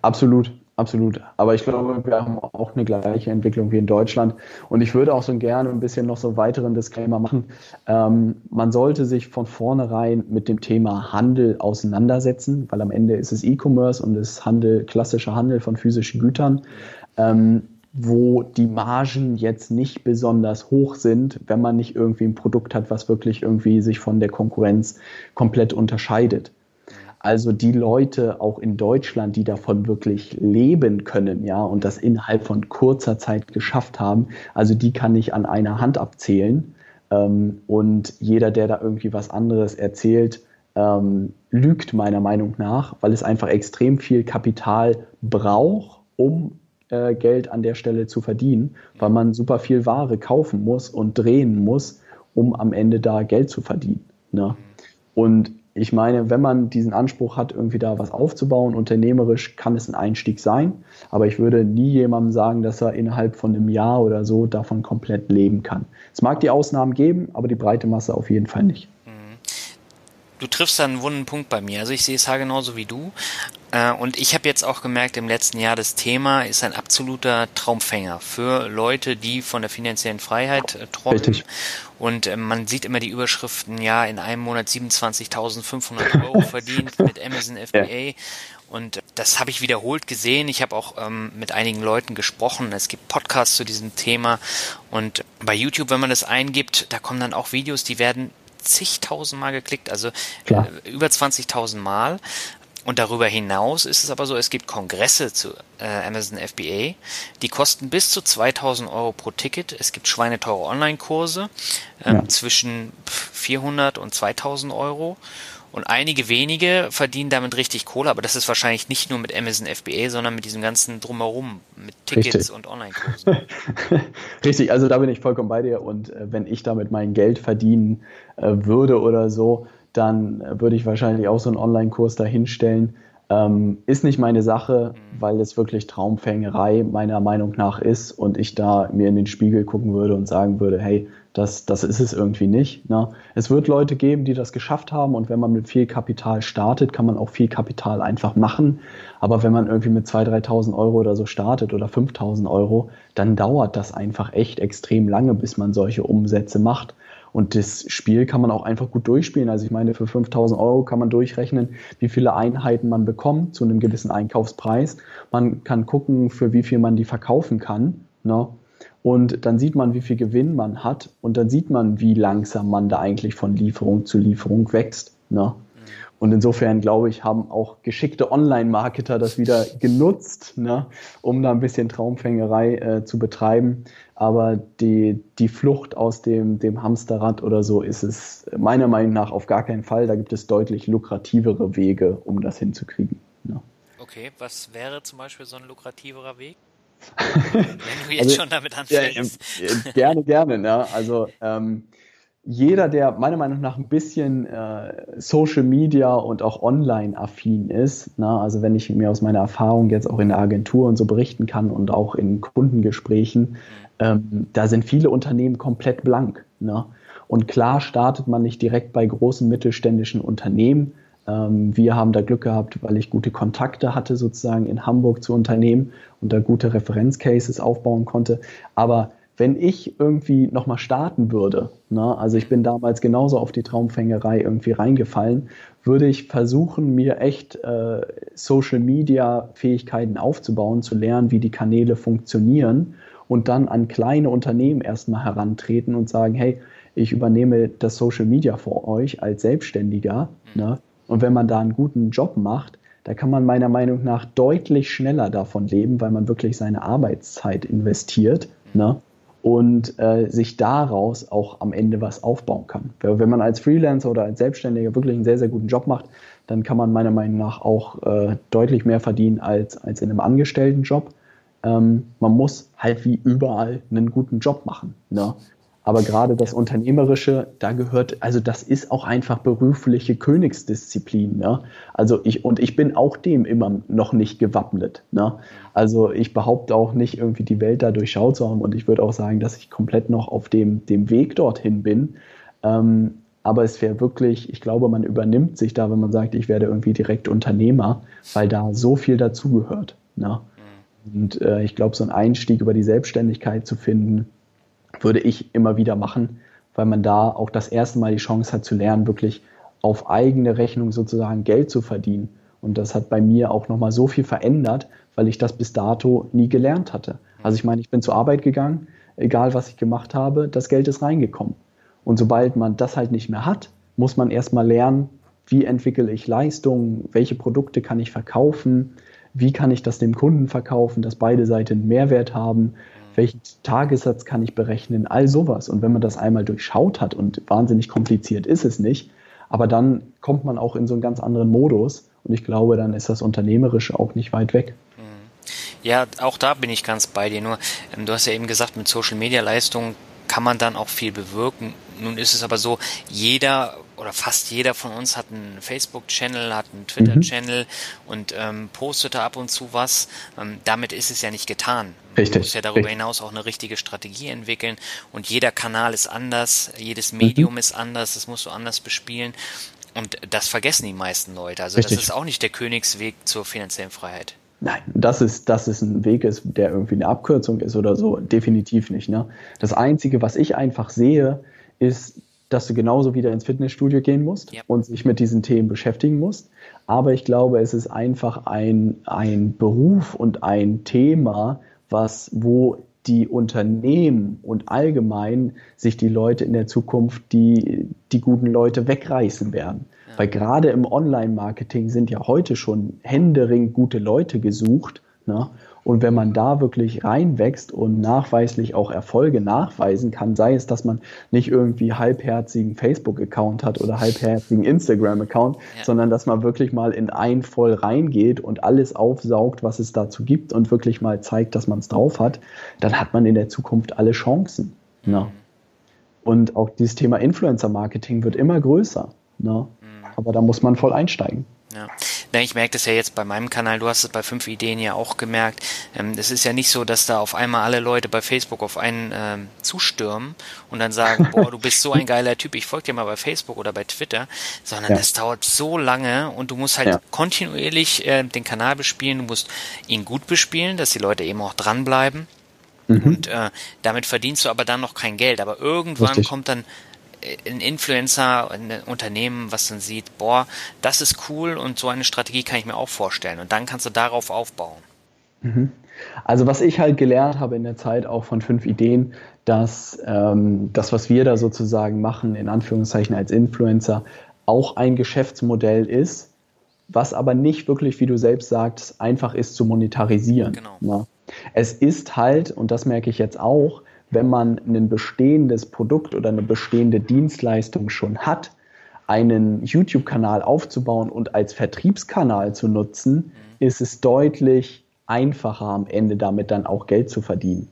Absolut, absolut. Aber ich glaube, wir haben auch eine gleiche Entwicklung wie in Deutschland. Und ich würde auch so gerne ein bisschen noch so einen weiteren Disclaimer machen. Ähm, man sollte sich von vornherein mit dem Thema Handel auseinandersetzen, weil am Ende ist es E-Commerce und es ist Handel, klassischer Handel von physischen Gütern. Ähm, wo die Margen jetzt nicht besonders hoch sind, wenn man nicht irgendwie ein Produkt hat, was wirklich irgendwie sich von der Konkurrenz komplett unterscheidet. Also die Leute auch in Deutschland, die davon wirklich leben können, ja, und das innerhalb von kurzer Zeit geschafft haben, also die kann ich an einer Hand abzählen. Ähm, und jeder, der da irgendwie was anderes erzählt, ähm, lügt meiner Meinung nach, weil es einfach extrem viel Kapital braucht, um äh, Geld an der Stelle zu verdienen, weil man super viel Ware kaufen muss und drehen muss, um am Ende da Geld zu verdienen. Ne? Und ich meine, wenn man diesen Anspruch hat, irgendwie da was aufzubauen, unternehmerisch kann es ein Einstieg sein, aber ich würde nie jemandem sagen, dass er innerhalb von einem Jahr oder so davon komplett leben kann. Es mag die Ausnahmen geben, aber die breite Masse auf jeden Fall nicht. Mhm. Du triffst da einen wunden Punkt bei mir. Also ich sehe es ja genauso wie du. Äh, und ich habe jetzt auch gemerkt, im letzten Jahr, das Thema ist ein absoluter Traumfänger für Leute, die von der finanziellen Freiheit äh, träumen. Richtig. Und äh, man sieht immer die Überschriften, ja, in einem Monat 27.500 <laughs> Euro verdient mit Amazon FBA. Ja. Und das habe ich wiederholt gesehen. Ich habe auch ähm, mit einigen Leuten gesprochen. Es gibt Podcasts zu diesem Thema. Und bei YouTube, wenn man das eingibt, da kommen dann auch Videos, die werden zigtausend Mal geklickt, also äh, über 20.000 Mal. Und darüber hinaus ist es aber so, es gibt Kongresse zu äh, Amazon FBA, die kosten bis zu 2000 Euro pro Ticket. Es gibt schweineteure Online-Kurse ähm, ja. zwischen 400 und 2000 Euro. Und einige wenige verdienen damit richtig Kohle, aber das ist wahrscheinlich nicht nur mit Amazon FBA, sondern mit diesem ganzen Drumherum, mit Tickets richtig. und Online-Kursen. <laughs> richtig, also da bin ich vollkommen bei dir. Und äh, wenn ich damit mein Geld verdienen äh, würde oder so, dann würde ich wahrscheinlich auch so einen Online-Kurs dahinstellen. Ähm, ist nicht meine Sache, weil es wirklich Traumfängerei meiner Meinung nach ist und ich da mir in den Spiegel gucken würde und sagen würde, hey, das, das ist es irgendwie nicht. Ne? Es wird Leute geben, die das geschafft haben und wenn man mit viel Kapital startet, kann man auch viel Kapital einfach machen. Aber wenn man irgendwie mit 2.000, 3.000 Euro oder so startet oder 5.000 Euro, dann dauert das einfach echt extrem lange, bis man solche Umsätze macht. Und das Spiel kann man auch einfach gut durchspielen. Also ich meine, für 5000 Euro kann man durchrechnen, wie viele Einheiten man bekommt zu einem gewissen Einkaufspreis. Man kann gucken, für wie viel man die verkaufen kann. Ne? Und dann sieht man, wie viel Gewinn man hat. Und dann sieht man, wie langsam man da eigentlich von Lieferung zu Lieferung wächst. Ne? Und insofern, glaube ich, haben auch geschickte Online-Marketer das wieder genutzt, ne, um da ein bisschen Traumfängerei äh, zu betreiben. Aber die, die Flucht aus dem, dem Hamsterrad oder so ist es meiner Meinung nach auf gar keinen Fall. Da gibt es deutlich lukrativere Wege, um das hinzukriegen. Ne. Okay, was wäre zum Beispiel so ein lukrativerer Weg? <laughs> Wenn du jetzt also, schon damit anfängst. Ja, gerne, gerne. Ne? Also ähm, jeder, der meiner Meinung nach ein bisschen äh, Social Media und auch online affin ist, na, also wenn ich mir aus meiner Erfahrung jetzt auch in der Agentur und so berichten kann und auch in Kundengesprächen, ähm, da sind viele Unternehmen komplett blank. Ne? Und klar startet man nicht direkt bei großen mittelständischen Unternehmen, Ähm, wir haben da Glück gehabt, weil ich gute Kontakte hatte sozusagen in Hamburg zu Unternehmen und da gute Referenzcases aufbauen konnte. Aber wenn ich irgendwie nochmal starten würde, ne, also ich bin damals genauso auf die Traumfängerei irgendwie reingefallen, würde ich versuchen, mir echt äh, Social Media Fähigkeiten aufzubauen, zu lernen, wie die Kanäle funktionieren und dann an kleine Unternehmen erstmal herantreten und sagen, hey, ich übernehme das Social Media für euch als Selbstständiger. Ne? Und wenn man da einen guten Job macht, da kann man meiner Meinung nach deutlich schneller davon leben, weil man wirklich seine Arbeitszeit investiert ne? Und äh, sich daraus auch am Ende was aufbauen kann. Wenn man als Freelancer oder als Selbstständiger wirklich einen sehr, sehr guten Job macht, dann kann man meiner Meinung nach auch äh, deutlich mehr verdienen als, als in einem Angestelltenjob. Ähm, man muss halt wie überall einen guten Job machen. Ne? Aber gerade das Unternehmerische, da gehört, also das ist auch einfach berufliche Königsdisziplin. Ne? Also ich, und ich bin auch dem immer noch nicht gewappnet. Ne? Also ich behaupte auch nicht, irgendwie die Welt da durchschaut zu haben und ich würde auch sagen, dass ich komplett noch auf dem, dem Weg dorthin bin. Ähm, aber es wäre wirklich, ich glaube, man übernimmt sich da, wenn man sagt, ich werde irgendwie direkt Unternehmer, weil da so viel dazugehört. Ne? Mhm. Und äh, ich glaube, so einen Einstieg über die Selbstständigkeit zu finden, würde ich immer wieder machen, weil man da auch das erste Mal die Chance hat zu lernen, wirklich auf eigene Rechnung sozusagen Geld zu verdienen. Und das hat bei mir auch nochmal so viel verändert, weil ich das bis dato nie gelernt hatte. Also ich meine, ich bin zur Arbeit gegangen, egal was ich gemacht habe, das Geld ist reingekommen. Und sobald man das halt nicht mehr hat, muss man erstmal lernen, wie entwickle ich Leistungen, welche Produkte kann ich verkaufen, wie kann ich das dem Kunden verkaufen, dass beide Seiten Mehrwert haben, welchen Tagessatz kann ich berechnen, all sowas. Und wenn man das einmal durchschaut hat und wahnsinnig kompliziert ist es nicht, aber dann kommt man auch in so einen ganz anderen Modus und ich glaube, dann ist das Unternehmerische auch nicht weit weg. Mhm. Ja, auch da bin ich ganz bei dir. Nur, ähm, du hast ja eben gesagt, mit Social Media Leistungen kann man dann auch viel bewirken. Nun ist es aber so, jeder oder fast jeder von uns hat einen Facebook-Channel, hat einen Twitter-Channel mhm. und ähm, postet da ab und zu was. Ähm, damit ist es ja nicht getan. Richtig. Du musst ja darüber Richtig. hinaus auch eine richtige Strategie entwickeln und jeder Kanal ist anders, jedes Medium mhm. ist anders, das musst du anders bespielen. Und das vergessen die meisten Leute. Also Richtig. das ist auch nicht der Königsweg zur finanziellen Freiheit. Nein, das ist, das ist ein Weg ist, der irgendwie eine Abkürzung ist oder so. Definitiv nicht. Ne? Das Einzige, was ich einfach sehe, ist, dass du genauso wieder ins Fitnessstudio gehen musst ja. und sich mit diesen Themen beschäftigen musst. Aber ich glaube, es ist einfach ein, ein Beruf und ein Thema, was, wo die Unternehmen und allgemein sich die Leute in der Zukunft die, die guten Leute wegreißen werden. Ja. Weil gerade im Online-Marketing sind ja heute schon händering gute Leute gesucht. Ne? Und wenn man da wirklich reinwächst und nachweislich auch Erfolge nachweisen kann, sei es, dass man nicht irgendwie halbherzigen Facebook-Account hat oder halbherzigen Instagram-Account, ja. sondern dass man wirklich mal in ein voll reingeht und alles aufsaugt, was es dazu gibt und wirklich mal zeigt, dass man es drauf hat, dann hat man in der Zukunft alle Chancen. Ne? Mhm. Und auch dieses Thema Influencer-Marketing wird immer größer. Ne? Mhm. Aber da muss man voll einsteigen. Ja. Ich merke das ja jetzt bei meinem Kanal, du hast es bei fünf Ideen ja auch gemerkt. Ähm, es ist ja nicht so, dass da auf einmal alle Leute bei Facebook auf einen ähm, zustürmen und dann sagen, <laughs> boah, du bist so ein geiler Typ, ich folge dir mal bei Facebook oder bei Twitter, sondern ja. das dauert so lange und du musst halt ja. kontinuierlich äh, den Kanal bespielen, du musst ihn gut bespielen, dass die Leute eben auch dranbleiben. Mhm. Und äh, damit verdienst du aber dann noch kein Geld. Aber irgendwann Richtig. kommt dann ein Influencer, ein Unternehmen, was dann sieht, boah, das ist cool und so eine Strategie kann ich mir auch vorstellen. Und dann kannst du darauf aufbauen. Mhm. Also was ich halt gelernt habe in der Zeit auch von fünf Ideen, dass ähm, das, was wir da sozusagen machen, in Anführungszeichen als Influencer, auch ein Geschäftsmodell ist, was aber nicht wirklich, wie du selbst sagst, einfach ist zu monetarisieren. Genau. Na? Es ist halt, und das merke ich jetzt auch, wenn man ein bestehendes Produkt oder eine bestehende Dienstleistung schon hat, einen YouTube-Kanal aufzubauen und als Vertriebskanal zu nutzen, mhm. ist es deutlich einfacher am Ende damit dann auch Geld zu verdienen.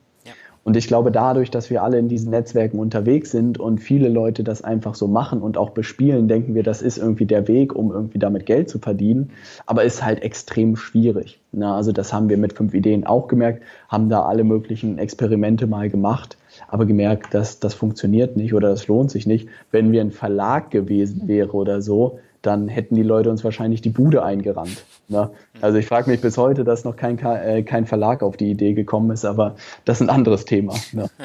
Und ich glaube, dadurch, dass wir alle in diesen Netzwerken unterwegs sind und viele Leute das einfach so machen und auch bespielen, denken wir, das ist irgendwie der Weg, um irgendwie damit Geld zu verdienen. Aber ist halt extrem schwierig. Na, also das haben wir mit fünf Ideen auch gemerkt, haben da alle möglichen Experimente mal gemacht, aber gemerkt, dass das funktioniert nicht oder das lohnt sich nicht. Wenn wir ein Verlag gewesen wäre oder so, dann hätten die Leute uns wahrscheinlich die Bude eingerannt. Ne? Also ich frage mich bis heute, dass noch kein, äh, kein Verlag auf die Idee gekommen ist, aber das ist ein anderes Thema. Ne? <laughs>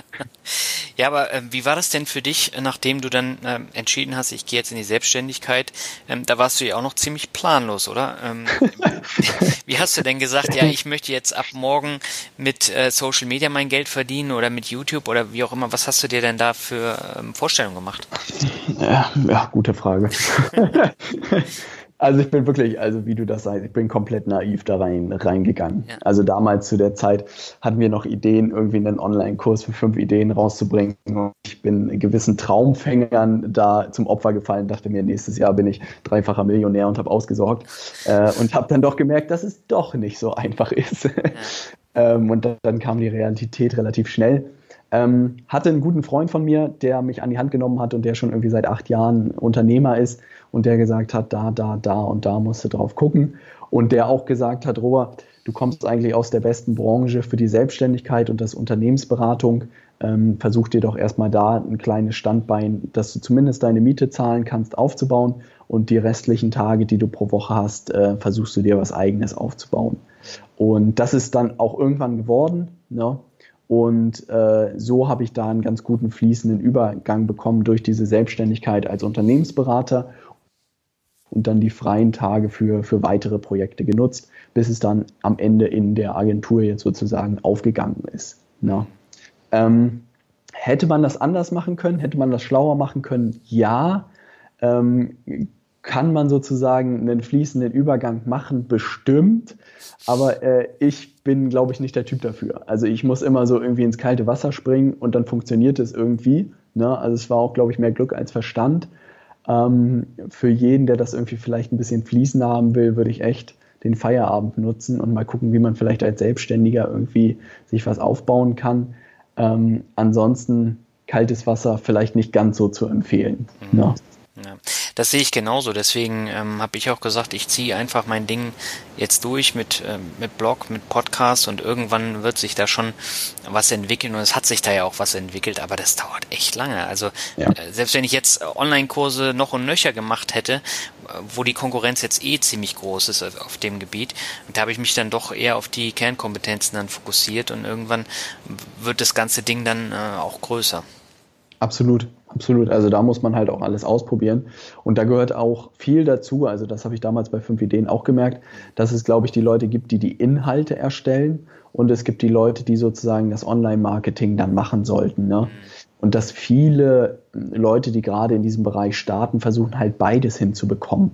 Ja, aber äh, wie war das denn für dich, nachdem du dann äh, entschieden hast, ich gehe jetzt in die Selbstständigkeit? Ähm, da warst du ja auch noch ziemlich planlos, oder? Ähm, <laughs> wie hast du denn gesagt, ja, ich möchte jetzt ab morgen mit äh, Social Media mein Geld verdienen oder mit YouTube oder wie auch immer? Was hast du dir denn da für ähm, Vorstellungen gemacht? Ja, ja gute Frage. <laughs> Also ich bin wirklich, also wie du das sagst, ich bin komplett naiv da rein, reingegangen. Ja. Also damals zu der Zeit hatten wir noch Ideen, irgendwie einen Online-Kurs für fünf Ideen rauszubringen. Ich bin gewissen Traumfängern da zum Opfer gefallen, dachte mir, nächstes Jahr bin ich dreifacher Millionär und habe ausgesorgt. Äh, und habe dann doch gemerkt, dass es doch nicht so einfach ist. Ja. <laughs> ähm, und dann, dann kam die Realität relativ schnell. Ähm, hatte einen guten Freund von mir, der mich an die Hand genommen hat und der schon irgendwie seit acht Jahren Unternehmer ist und der gesagt hat, da, da, da und da musst du drauf gucken. Und der auch gesagt hat, Robert, du kommst eigentlich aus der besten Branche für die Selbstständigkeit und das Unternehmensberatung. Ähm, versuch dir doch erstmal da ein kleines Standbein, dass du zumindest deine Miete zahlen kannst, aufzubauen und die restlichen Tage, die du pro Woche hast, äh, versuchst du dir was eigenes aufzubauen. Und das ist dann auch irgendwann geworden. Ne? Und äh, so habe ich da einen ganz guten fließenden Übergang bekommen durch diese Selbstständigkeit als Unternehmensberater und dann die freien Tage für, für weitere Projekte genutzt, bis es dann am Ende in der Agentur jetzt sozusagen aufgegangen ist. Na. Ähm, hätte man das anders machen können? Hätte man das schlauer machen können? Ja. Ähm, kann man sozusagen einen fließenden Übergang machen? Bestimmt. Aber äh, ich bin, glaube ich, nicht der Typ dafür. Also ich muss immer so irgendwie ins kalte Wasser springen und dann funktioniert es irgendwie. Ne? Also es war auch, glaube ich, mehr Glück als Verstand. Ähm, für jeden, der das irgendwie vielleicht ein bisschen fließen haben will, würde ich echt den Feierabend nutzen und mal gucken, wie man vielleicht als Selbstständiger irgendwie sich was aufbauen kann. Ähm, ansonsten kaltes Wasser vielleicht nicht ganz so zu empfehlen. Mhm. Ne? Ja, das sehe ich genauso. Deswegen ähm, habe ich auch gesagt, ich ziehe einfach mein Ding jetzt durch mit, ähm, mit Blog, mit Podcast und irgendwann wird sich da schon was entwickeln und es hat sich da ja auch was entwickelt, aber das dauert echt lange. Also ja. äh, selbst wenn ich jetzt Online-Kurse noch und nöcher gemacht hätte, wo die Konkurrenz jetzt eh ziemlich groß ist auf dem Gebiet, da habe ich mich dann doch eher auf die Kernkompetenzen dann fokussiert und irgendwann wird das ganze Ding dann äh, auch größer. Absolut, absolut. Also da muss man halt auch alles ausprobieren. Und da gehört auch viel dazu. Also das habe ich damals bei fünf Ideen auch gemerkt, dass es, glaube ich, die Leute gibt, die die Inhalte erstellen und es gibt die Leute, die sozusagen das Online-Marketing dann machen sollten. Ne? Und dass viele Leute, die gerade in diesem Bereich starten, versuchen halt beides hinzubekommen.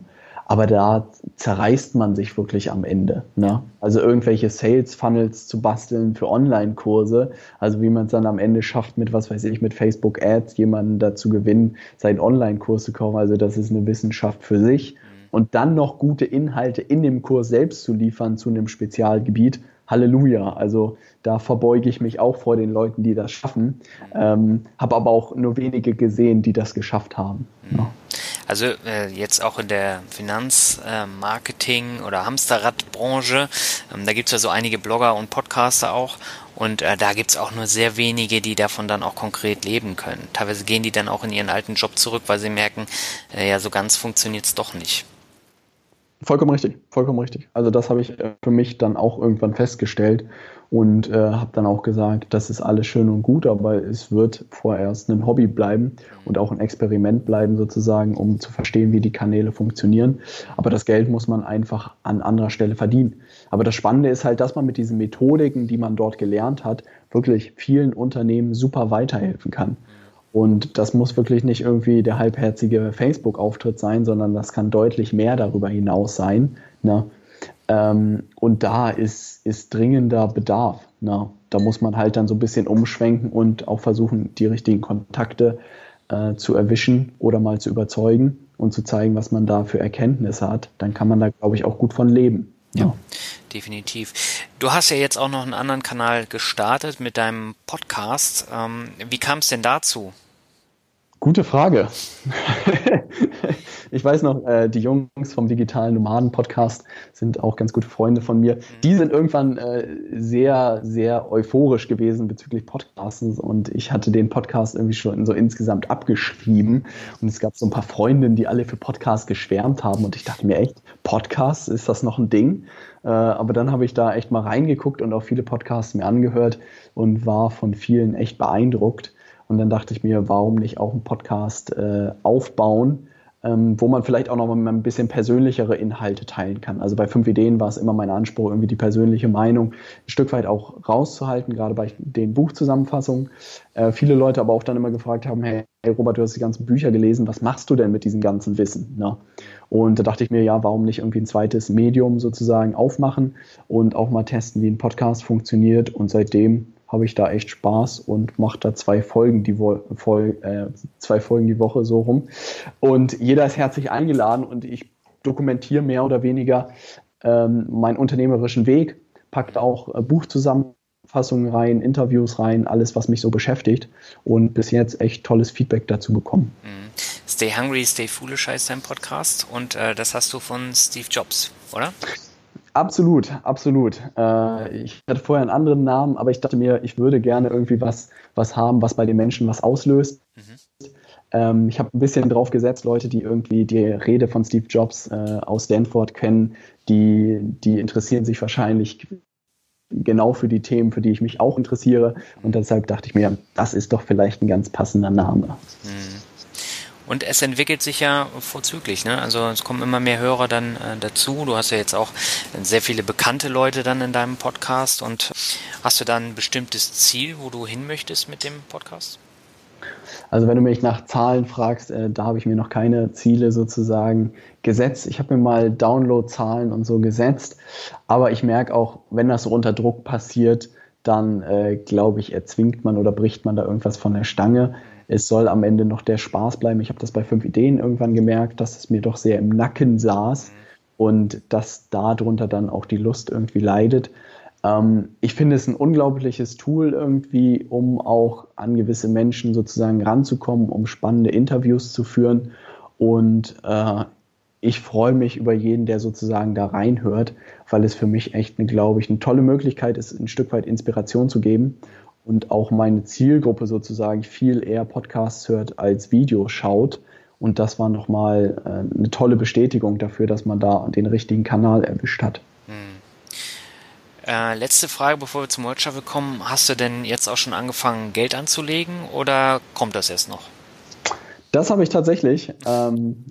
Aber da zerreißt man sich wirklich am Ende. Ne? Also irgendwelche Sales Funnels zu basteln für Online-Kurse, also wie man es dann am Ende schafft, mit was weiß ich, mit Facebook Ads jemanden dazu gewinnen, seinen Online-Kurs zu kaufen. Also das ist eine Wissenschaft für sich. Mhm. Und dann noch gute Inhalte in dem Kurs selbst zu liefern zu einem Spezialgebiet. Halleluja. Also da verbeuge ich mich auch vor den Leuten, die das schaffen. Mhm. Ähm, Habe aber auch nur wenige gesehen, die das geschafft haben. Mhm. Ja. Also äh, jetzt auch in der Finanz-, äh, Marketing- oder Hamsterradbranche, ähm, da gibt es ja so einige Blogger und Podcaster auch und äh, da gibt es auch nur sehr wenige, die davon dann auch konkret leben können. Teilweise gehen die dann auch in ihren alten Job zurück, weil sie merken, äh, ja, so ganz funktioniert es doch nicht. Vollkommen richtig, vollkommen richtig. Also das habe ich äh, für mich dann auch irgendwann festgestellt und äh, habe dann auch gesagt, das ist alles schön und gut, aber es wird vorerst ein Hobby bleiben und auch ein Experiment bleiben sozusagen, um zu verstehen, wie die Kanäle funktionieren. Aber das Geld muss man einfach an anderer Stelle verdienen. Aber das Spannende ist halt, dass man mit diesen Methodiken, die man dort gelernt hat, wirklich vielen Unternehmen super weiterhelfen kann. Und das muss wirklich nicht irgendwie der halbherzige Facebook-Auftritt sein, sondern das kann deutlich mehr darüber hinaus sein. Ne? Ähm, und da ist, ist dringender Bedarf. Na, da muss man halt dann so ein bisschen umschwenken und auch versuchen, die richtigen Kontakte äh, zu erwischen oder mal zu überzeugen und zu zeigen, was man da für Erkenntnisse hat. Dann kann man da, glaube ich, auch gut von leben. Ja, ja, definitiv. Du hast ja jetzt auch noch einen anderen Kanal gestartet mit deinem Podcast. Ähm, wie kam es denn dazu? Gute Frage. <laughs> ich weiß noch, äh, die Jungs vom Digitalen Nomaden Podcast sind auch ganz gute Freunde von mir. Die sind irgendwann äh, sehr, sehr euphorisch gewesen bezüglich Podcasts und ich hatte den Podcast irgendwie schon so insgesamt abgeschrieben und es gab so ein paar Freundinnen, die alle für Podcasts geschwärmt haben und ich dachte mir echt, Podcasts, ist das noch ein Ding? Äh, aber dann habe ich da echt mal reingeguckt und auch viele Podcasts mir angehört und war von vielen echt beeindruckt. Und dann dachte ich mir, warum nicht auch einen Podcast äh, aufbauen, ähm, wo man vielleicht auch noch mal ein bisschen persönlichere Inhalte teilen kann. Also bei fünf Ideen war es immer mein Anspruch, irgendwie die persönliche Meinung ein Stück weit auch rauszuhalten, gerade bei den Buchzusammenfassungen. Äh, viele Leute aber auch dann immer gefragt haben, hey, hey, Robert, du hast die ganzen Bücher gelesen, was machst du denn mit diesem ganzen Wissen? Ne? Und da dachte ich mir, ja, warum nicht irgendwie ein zweites Medium sozusagen aufmachen und auch mal testen, wie ein Podcast funktioniert. Und seitdem habe ich da echt Spaß und mache da zwei Folgen die Wo Vol äh, zwei Folgen die Woche so rum. Und jeder ist herzlich eingeladen und ich dokumentiere mehr oder weniger ähm, meinen unternehmerischen Weg, packt auch äh, Buchzusammenfassungen rein, Interviews rein, alles, was mich so beschäftigt und bis jetzt echt tolles Feedback dazu bekommen. Mhm. Stay Hungry, Stay Foolish heißt dein Podcast und äh, das hast du von Steve Jobs, oder? Absolut, absolut. Äh, ich hatte vorher einen anderen Namen, aber ich dachte mir, ich würde gerne irgendwie was, was haben, was bei den Menschen was auslöst. Mhm. Ähm, ich habe ein bisschen drauf gesetzt, Leute, die irgendwie die Rede von Steve Jobs äh, aus Stanford kennen, die, die interessieren sich wahrscheinlich genau für die Themen, für die ich mich auch interessiere. Und deshalb dachte ich mir, das ist doch vielleicht ein ganz passender Name. Mhm. Und es entwickelt sich ja vorzüglich. Ne? Also es kommen immer mehr Hörer dann äh, dazu. Du hast ja jetzt auch sehr viele bekannte Leute dann in deinem Podcast. Und hast du dann ein bestimmtes Ziel, wo du hin möchtest mit dem Podcast? Also wenn du mich nach Zahlen fragst, äh, da habe ich mir noch keine Ziele sozusagen gesetzt. Ich habe mir mal Downloadzahlen und so gesetzt, aber ich merke auch, wenn das so unter Druck passiert, dann äh, glaube ich, erzwingt man oder bricht man da irgendwas von der Stange es soll am Ende noch der Spaß bleiben. Ich habe das bei fünf Ideen irgendwann gemerkt, dass es mir doch sehr im Nacken saß und dass darunter dann auch die Lust irgendwie leidet. Ähm, ich finde es ein unglaubliches Tool irgendwie, um auch an gewisse Menschen sozusagen ranzukommen, um spannende Interviews zu führen. Und äh, ich freue mich über jeden, der sozusagen da reinhört, weil es für mich echt, glaube ich, eine tolle Möglichkeit ist, ein Stück weit Inspiration zu geben und auch meine Zielgruppe sozusagen viel eher Podcasts hört als Videos schaut. Und das war nochmal äh, eine tolle Bestätigung dafür, dass man da den richtigen Kanal erwischt hat. Hm. Äh, letzte Frage, bevor wir zum Workshop kommen. Hast du denn jetzt auch schon angefangen, Geld anzulegen oder kommt das erst noch? Das habe ich tatsächlich. Ähm,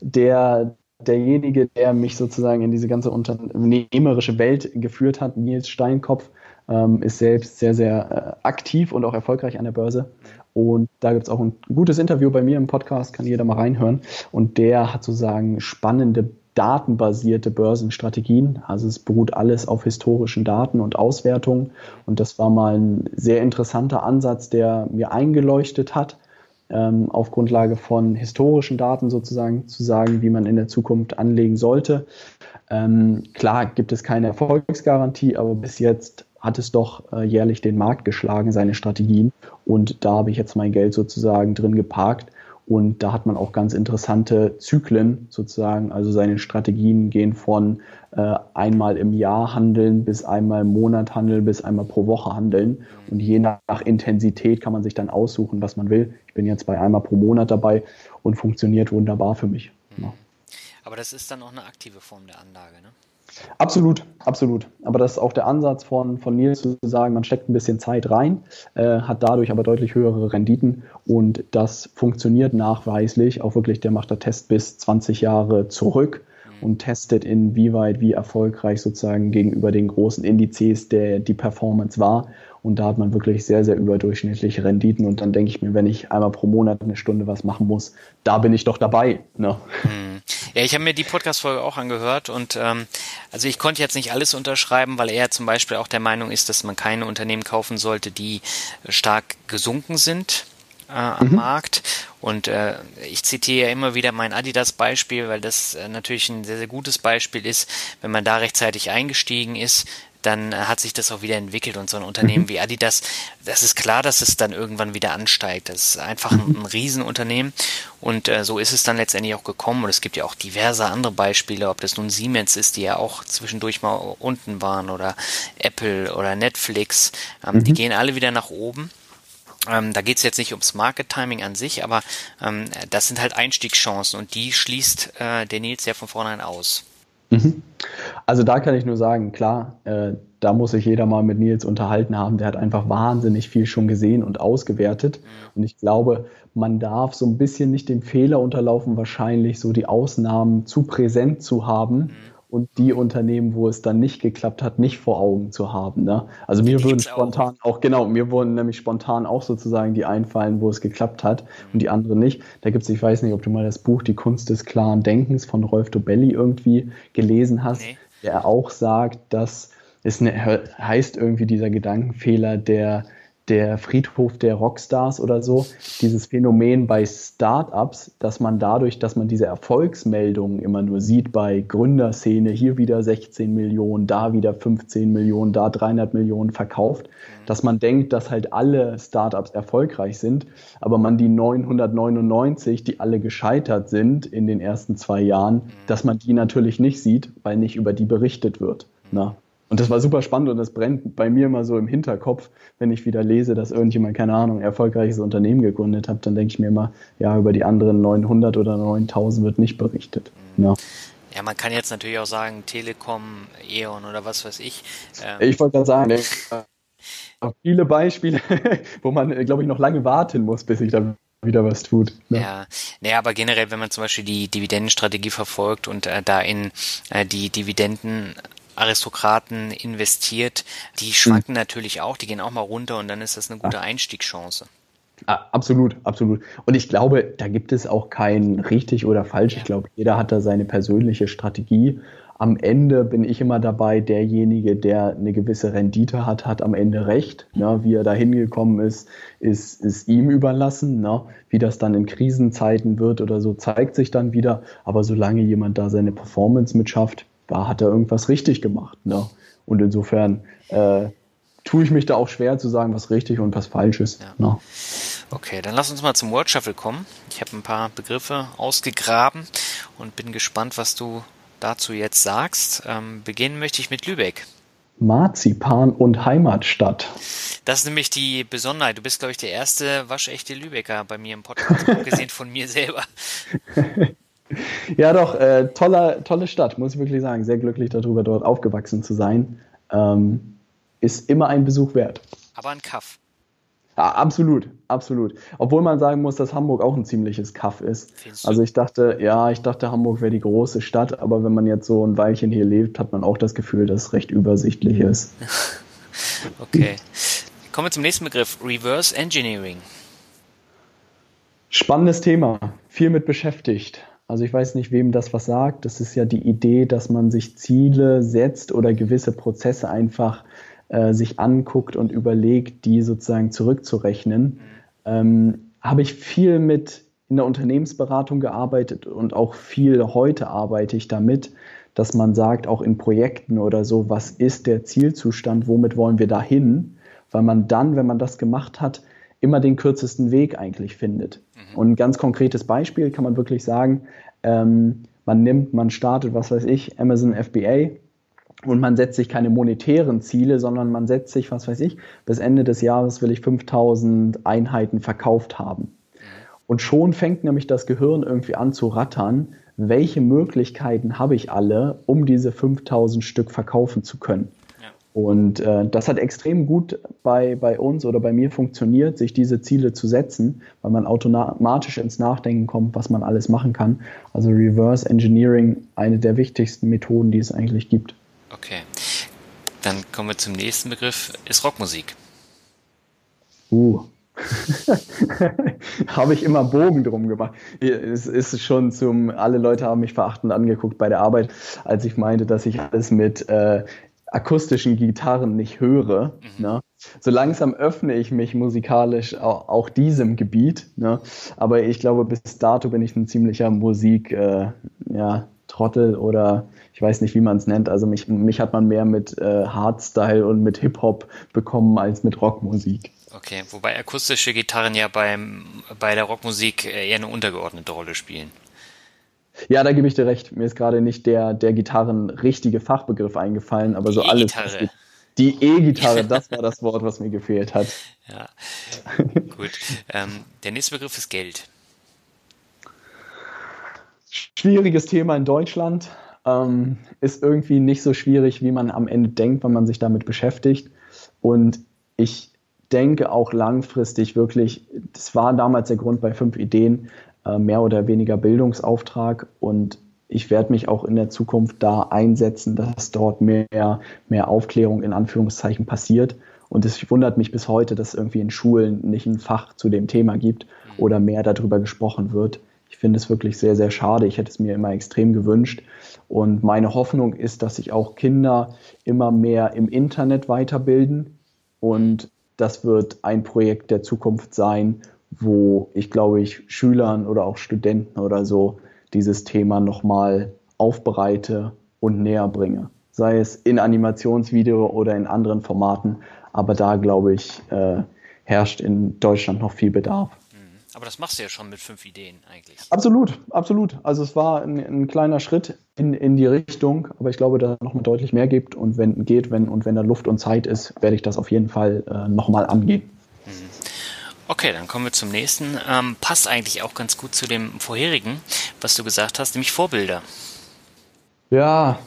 der, derjenige, der mich sozusagen in diese ganze unternehmerische Welt geführt hat, Nils Steinkopf, ähm, ist selbst sehr, sehr äh, aktiv und auch erfolgreich an der Börse. Und da gibt es auch ein gutes Interview bei mir im Podcast, kann jeder mal reinhören. Und der hat sozusagen spannende datenbasierte Börsenstrategien. Also es beruht alles auf historischen Daten und Auswertungen. Und das war mal ein sehr interessanter Ansatz, der mir eingeleuchtet hat, ähm, auf Grundlage von historischen Daten sozusagen zu sagen, wie man in der Zukunft anlegen sollte. Ähm, klar gibt es keine Erfolgsgarantie, aber bis jetzt hat es doch äh, jährlich den Markt geschlagen, seine Strategien. Und da habe ich jetzt mein Geld sozusagen drin geparkt. Und da hat man auch ganz interessante Zyklen sozusagen. Also seine Strategien gehen von äh, einmal im Jahr handeln bis einmal im Monat handeln bis einmal pro Woche handeln. Und je nach Intensität kann man sich dann aussuchen, was man will. Ich bin jetzt bei einmal pro Monat dabei und funktioniert wunderbar für mich. Ja. Aber das ist dann auch eine aktive Form der Anlage, ne? Absolut, absolut. Aber das ist auch der Ansatz von, von Nils zu sagen, man steckt ein bisschen Zeit rein, äh, hat dadurch aber deutlich höhere Renditen und das funktioniert nachweislich. Auch wirklich, der macht da Test bis 20 Jahre zurück und testet inwieweit, wie erfolgreich sozusagen gegenüber den großen Indizes der, die Performance war. Und da hat man wirklich sehr, sehr überdurchschnittliche Renditen. Und dann denke ich mir, wenn ich einmal pro Monat eine Stunde was machen muss, da bin ich doch dabei. Ne? Hm. Ja, ich habe mir die Podcast-Folge auch angehört und ähm, also ich konnte jetzt nicht alles unterschreiben, weil er zum Beispiel auch der Meinung ist, dass man keine Unternehmen kaufen sollte, die stark gesunken sind äh, am mhm. Markt. Und äh, ich zitiere ja immer wieder mein Adidas-Beispiel, weil das äh, natürlich ein sehr, sehr gutes Beispiel ist. Wenn man da rechtzeitig eingestiegen ist, dann hat sich das auch wieder entwickelt und so ein Unternehmen mhm. wie Adidas, das ist klar, dass es dann irgendwann wieder ansteigt. Das ist einfach ein, ein Riesenunternehmen und äh, so ist es dann letztendlich auch gekommen und es gibt ja auch diverse andere Beispiele, ob das nun Siemens ist, die ja auch zwischendurch mal unten waren oder Apple oder Netflix, ähm, mhm. die gehen alle wieder nach oben. Ähm, da geht es jetzt nicht ums Market Timing an sich, aber ähm, das sind halt Einstiegschancen und die schließt äh, der Nils ja von vornherein aus. Mhm. Also da kann ich nur sagen, klar, äh, da muss sich jeder mal mit Nils unterhalten haben. Der hat einfach wahnsinnig viel schon gesehen und ausgewertet. Mhm. Und ich glaube, man darf so ein bisschen nicht dem Fehler unterlaufen, wahrscheinlich so die Ausnahmen zu präsent zu haben. Und die Unternehmen, wo es dann nicht geklappt hat, nicht vor Augen zu haben. Ne? Also mir würden spontan auch. auch, genau, mir wurden nämlich spontan auch sozusagen die einfallen, wo es geklappt hat und die anderen nicht. Da gibt es, ich weiß nicht, ob du mal das Buch Die Kunst des klaren Denkens von Rolf Dobelli irgendwie gelesen hast, nee. der auch sagt, dass es eine, heißt irgendwie dieser Gedankenfehler der der Friedhof der Rockstars oder so, dieses Phänomen bei Startups, dass man dadurch, dass man diese Erfolgsmeldungen immer nur sieht bei Gründerszene, hier wieder 16 Millionen, da wieder 15 Millionen, da 300 Millionen verkauft, dass man denkt, dass halt alle Startups erfolgreich sind, aber man die 999, die alle gescheitert sind in den ersten zwei Jahren, dass man die natürlich nicht sieht, weil nicht über die berichtet wird. Na? Und das war super spannend und das brennt bei mir immer so im Hinterkopf, wenn ich wieder lese, dass irgendjemand, keine Ahnung, ein erfolgreiches Unternehmen gegründet hat, dann denke ich mir immer, ja, über die anderen 900 oder 9000 wird nicht berichtet. Mhm. Ja. Ja, man kann jetzt natürlich auch sagen, Telekom, E.ON oder was weiß ich. Ähm ich wollte gerade sagen, <laughs> auch viele Beispiele, <laughs> wo man, glaube ich, noch lange warten muss, bis sich da wieder was tut. Ne? Ja, naja, aber generell, wenn man zum Beispiel die Dividendenstrategie verfolgt und äh, da in äh, die Dividenden Aristokraten investiert, die schwanken mhm. natürlich auch, die gehen auch mal runter und dann ist das eine gute. Einstiegschance. Ah, absolut, absolut. Und ich glaube, da gibt es auch kein richtig oder falsch. Ja. Ich glaube, jeder hat da seine persönliche Strategie. Am Ende bin ich immer dabei, derjenige, der eine gewisse Rendite hat, hat am Ende recht. Ne? Wie er da hingekommen ist, ist, ist ihm überlassen. Ne? Wie das dann in Krisenzeiten wird oder so, zeigt sich dann wieder. Aber solange jemand da seine Performance mitschafft, da hat er irgendwas richtig gemacht. Ne? Und insofern äh, tue ich mich da auch schwer zu sagen, was richtig und was falsch ist. Ja. Ne? Okay, dann lass uns mal zum Word Shuffle kommen. Ich habe ein paar Begriffe ausgegraben und bin gespannt, was du dazu jetzt sagst. Ähm, beginnen möchte ich mit Lübeck. Marzipan und Heimatstadt. Das ist nämlich die Besonderheit. Du bist, glaube ich, der erste waschechte Lübecker bei mir im Podcast, abgesehen von mir selber. <laughs> Ja, doch, äh, toller, tolle Stadt, muss ich wirklich sagen. Sehr glücklich darüber, dort aufgewachsen zu sein. Ähm, ist immer ein Besuch wert. Aber ein Kaff. Ja, absolut, absolut. Obwohl man sagen muss, dass Hamburg auch ein ziemliches Kaff ist. Also ich dachte, ja, ich dachte, Hamburg wäre die große Stadt, aber wenn man jetzt so ein Weilchen hier lebt, hat man auch das Gefühl, dass es recht übersichtlich ist. <laughs> okay. Kommen wir zum nächsten Begriff, Reverse Engineering. Spannendes Thema, viel mit beschäftigt. Also ich weiß nicht, wem das was sagt. Das ist ja die Idee, dass man sich Ziele setzt oder gewisse Prozesse einfach äh, sich anguckt und überlegt, die sozusagen zurückzurechnen. Ähm, Habe ich viel mit in der Unternehmensberatung gearbeitet und auch viel heute arbeite ich damit, dass man sagt, auch in Projekten oder so, was ist der Zielzustand, womit wollen wir dahin? Weil man dann, wenn man das gemacht hat, immer den kürzesten Weg eigentlich findet. Mhm. Und ein ganz konkretes Beispiel kann man wirklich sagen, ähm, man nimmt, man startet, was weiß ich, Amazon FBA und man setzt sich keine monetären Ziele, sondern man setzt sich, was weiß ich, bis Ende des Jahres will ich 5000 Einheiten verkauft haben. Und schon fängt nämlich das Gehirn irgendwie an zu rattern, welche Möglichkeiten habe ich alle, um diese 5000 Stück verkaufen zu können. Und äh, das hat extrem gut bei, bei uns oder bei mir funktioniert, sich diese Ziele zu setzen, weil man automatisch ins Nachdenken kommt, was man alles machen kann. Also Reverse Engineering, eine der wichtigsten Methoden, die es eigentlich gibt. Okay. Dann kommen wir zum nächsten Begriff, ist Rockmusik. Uh. <laughs> habe ich immer Bogen drum gemacht. Es ist schon zum, alle Leute haben mich verachtend angeguckt bei der Arbeit, als ich meinte, dass ich alles mit äh, akustischen Gitarren nicht höre. Mhm. Ne? So langsam öffne ich mich musikalisch auch, auch diesem Gebiet. Ne? Aber ich glaube, bis dato bin ich ein ziemlicher Musik, äh, ja, Trottel oder ich weiß nicht, wie man es nennt. Also mich, mich hat man mehr mit äh, Hardstyle und mit Hip-Hop bekommen als mit Rockmusik. Okay, wobei akustische Gitarren ja beim, bei der Rockmusik eher eine untergeordnete Rolle spielen. Ja, da gebe ich dir recht. Mir ist gerade nicht der, der Gitarren richtige Fachbegriff eingefallen, aber so alles. Die E-Gitarre, das war das Wort, was mir gefehlt hat. Ja, gut. Ähm, der nächste Begriff ist Geld. Schwieriges Thema in Deutschland. Ähm, ist irgendwie nicht so schwierig, wie man am Ende denkt, wenn man sich damit beschäftigt. Und ich denke auch langfristig wirklich, das war damals der Grund bei fünf Ideen, äh, mehr oder weniger Bildungsauftrag und ich werde mich auch in der Zukunft da einsetzen, dass dort mehr, mehr Aufklärung in Anführungszeichen passiert. Und es wundert mich bis heute, dass irgendwie in Schulen nicht ein Fach zu dem Thema gibt oder mehr darüber gesprochen wird. Ich finde es wirklich sehr, sehr schade. Ich hätte es mir immer extrem gewünscht. Und meine Hoffnung ist, dass sich auch Kinder immer mehr im Internet weiterbilden. Und das wird ein Projekt der Zukunft sein, wo ich glaube ich Schülern oder auch Studenten oder so dieses Thema nochmal aufbereite und näher bringe. Sei es in Animationsvideo oder in anderen Formaten. Aber da, glaube ich, äh, herrscht in Deutschland noch viel Bedarf. Mhm. Aber das machst du ja schon mit fünf Ideen eigentlich. Absolut, absolut. Also es war ein, ein kleiner Schritt in, in die Richtung, aber ich glaube, dass es noch mal deutlich mehr gibt und wenn geht, wenn und wenn da Luft und Zeit ist, werde ich das auf jeden Fall äh, nochmal angehen. Mhm. Okay, dann kommen wir zum nächsten. Ähm, passt eigentlich auch ganz gut zu dem vorherigen, was du gesagt hast, nämlich Vorbilder. Ja.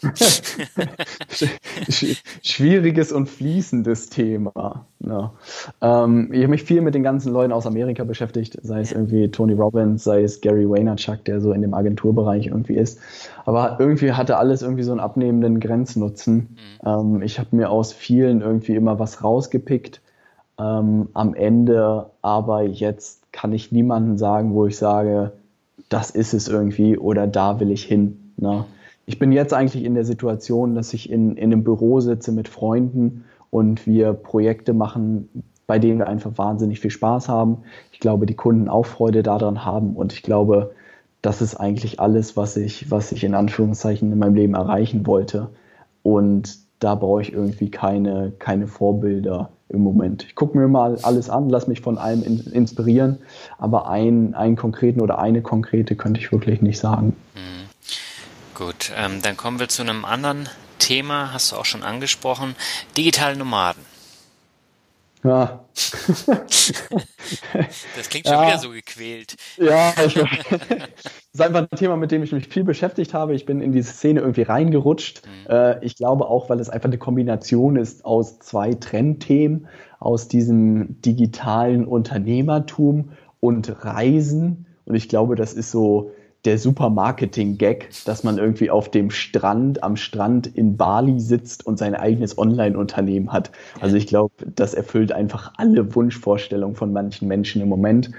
<laughs> Schwieriges und fließendes Thema. Ja. Ähm, ich habe mich viel mit den ganzen Leuten aus Amerika beschäftigt, sei es irgendwie Tony Robbins, sei es Gary Vaynerchuk, der so in dem Agenturbereich irgendwie ist. Aber irgendwie hatte alles irgendwie so einen abnehmenden Grenznutzen. Mhm. Ähm, ich habe mir aus vielen irgendwie immer was rausgepickt ähm, am Ende aber jetzt kann ich niemanden sagen, wo ich sage, das ist es irgendwie oder da will ich hin. Ne? Ich bin jetzt eigentlich in der Situation, dass ich in, in einem Büro sitze mit Freunden und wir Projekte machen, bei denen wir einfach wahnsinnig viel Spaß haben. Ich glaube, die Kunden auch Freude daran haben und ich glaube, das ist eigentlich alles, was ich, was ich in Anführungszeichen in meinem Leben erreichen wollte. Und da brauche ich irgendwie keine, keine Vorbilder im Moment. Ich gucke mir mal alles an, lass mich von allem in, inspirieren, aber einen, einen konkreten oder eine konkrete könnte ich wirklich nicht sagen. Mhm. Gut, ähm, dann kommen wir zu einem anderen Thema, hast du auch schon angesprochen, digitale Nomaden. Ja. das klingt schon ja. wieder so gequält. Ja, ich, das ist einfach ein Thema, mit dem ich mich viel beschäftigt habe. Ich bin in diese Szene irgendwie reingerutscht. Mhm. Äh, ich glaube auch, weil es einfach eine Kombination ist aus zwei Trendthemen, aus diesem digitalen Unternehmertum und Reisen. Und ich glaube, das ist so der Supermarketing-Gag, dass man irgendwie auf dem Strand, am Strand in Bali sitzt und sein eigenes Online-Unternehmen hat. Also ich glaube, das erfüllt einfach alle Wunschvorstellungen von manchen Menschen im Moment.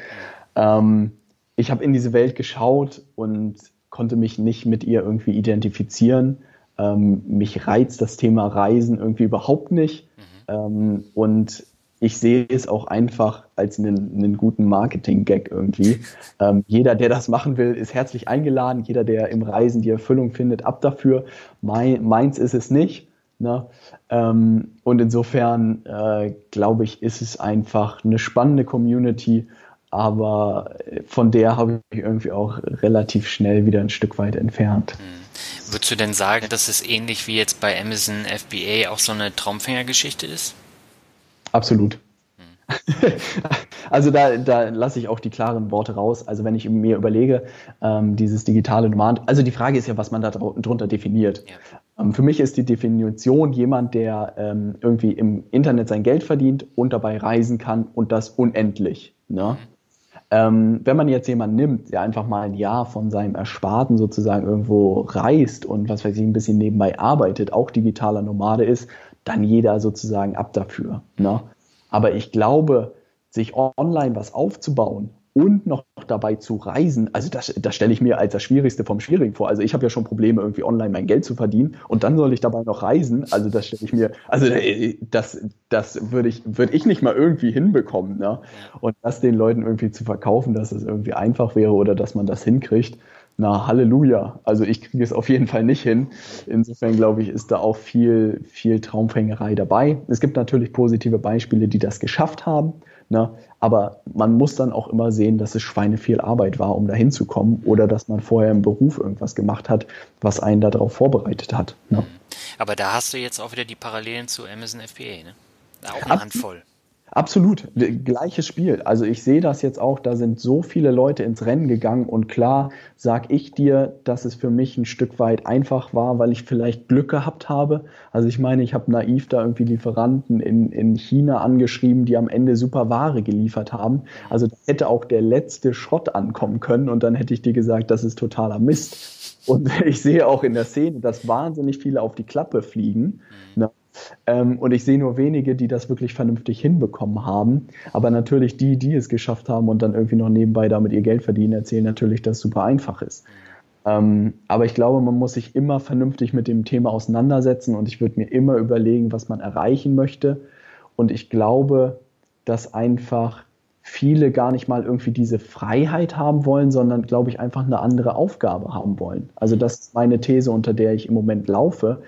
Ähm, ich habe in diese Welt geschaut und konnte mich nicht mit ihr irgendwie identifizieren. Ähm, mich reizt das Thema Reisen irgendwie überhaupt nicht. Mhm. Ähm, und ich sehe es auch einfach als einen, einen guten Marketing-Gag irgendwie. Ähm, jeder, der das machen will, ist herzlich eingeladen. Jeder, der im Reisen die Erfüllung findet, ab dafür. Mein, meins ist es nicht. Ne? Ähm, und insofern äh, glaube ich, ist es einfach eine spannende Community, aber von der habe ich irgendwie auch relativ schnell wieder ein Stück weit entfernt. Hm. Würdest du denn sagen, dass es ähnlich wie jetzt bei Amazon FBA auch so eine Traumfängergeschichte ist? Absolut. <laughs> also da, da lasse ich auch die klaren Worte raus. Also wenn ich mir überlege, ähm, dieses digitale Nomad, also die Frage ist ja, was man da drunter definiert. Ja. Ähm, für mich ist die Definition jemand, der ähm, irgendwie im Internet sein Geld verdient und dabei reisen kann und das unendlich. Ne? Mhm. Ähm, wenn man jetzt jemanden nimmt, der einfach mal ein Jahr von seinem Ersparten sozusagen irgendwo reist und was weiß ich, ein bisschen nebenbei arbeitet, auch digitaler Nomade ist, dann jeder sozusagen ab dafür. Ne? Aber ich glaube, sich online was aufzubauen und noch dabei zu reisen, also das, das stelle ich mir als das Schwierigste vom Schwierigen vor. Also ich habe ja schon Probleme, irgendwie online mein Geld zu verdienen und dann soll ich dabei noch reisen. Also das stelle ich mir, also äh, das, das würde ich, würde ich nicht mal irgendwie hinbekommen. Ne? Und das den Leuten irgendwie zu verkaufen, dass es irgendwie einfach wäre oder dass man das hinkriegt, na Halleluja. Also ich kriege es auf jeden Fall nicht hin. Insofern glaube ich, ist da auch viel, viel Traumfängerei dabei. Es gibt natürlich positive Beispiele, die das geschafft haben. Ne? Aber man muss dann auch immer sehen, dass es Schweine viel Arbeit war, um da hinzukommen oder dass man vorher im Beruf irgendwas gemacht hat, was einen darauf vorbereitet hat. Ne? Aber da hast du jetzt auch wieder die Parallelen zu Amazon FBA, ne? Auch eine Handvoll. Absolut, gleiches Spiel. Also ich sehe das jetzt auch, da sind so viele Leute ins Rennen gegangen und klar sag ich dir, dass es für mich ein Stück weit einfach war, weil ich vielleicht Glück gehabt habe. Also ich meine, ich habe naiv da irgendwie Lieferanten in, in China angeschrieben, die am Ende super Ware geliefert haben. Also da hätte auch der letzte Schrott ankommen können und dann hätte ich dir gesagt, das ist totaler Mist. Und <laughs> ich sehe auch in der Szene, dass wahnsinnig viele auf die Klappe fliegen. Ähm, und ich sehe nur wenige, die das wirklich vernünftig hinbekommen haben. Aber natürlich die, die es geschafft haben und dann irgendwie noch nebenbei damit ihr Geld verdienen, erzählen natürlich, dass es super einfach ist. Ähm, aber ich glaube, man muss sich immer vernünftig mit dem Thema auseinandersetzen und ich würde mir immer überlegen, was man erreichen möchte. Und ich glaube, dass einfach viele gar nicht mal irgendwie diese Freiheit haben wollen, sondern, glaube ich, einfach eine andere Aufgabe haben wollen. Also das ist meine These, unter der ich im Moment laufe.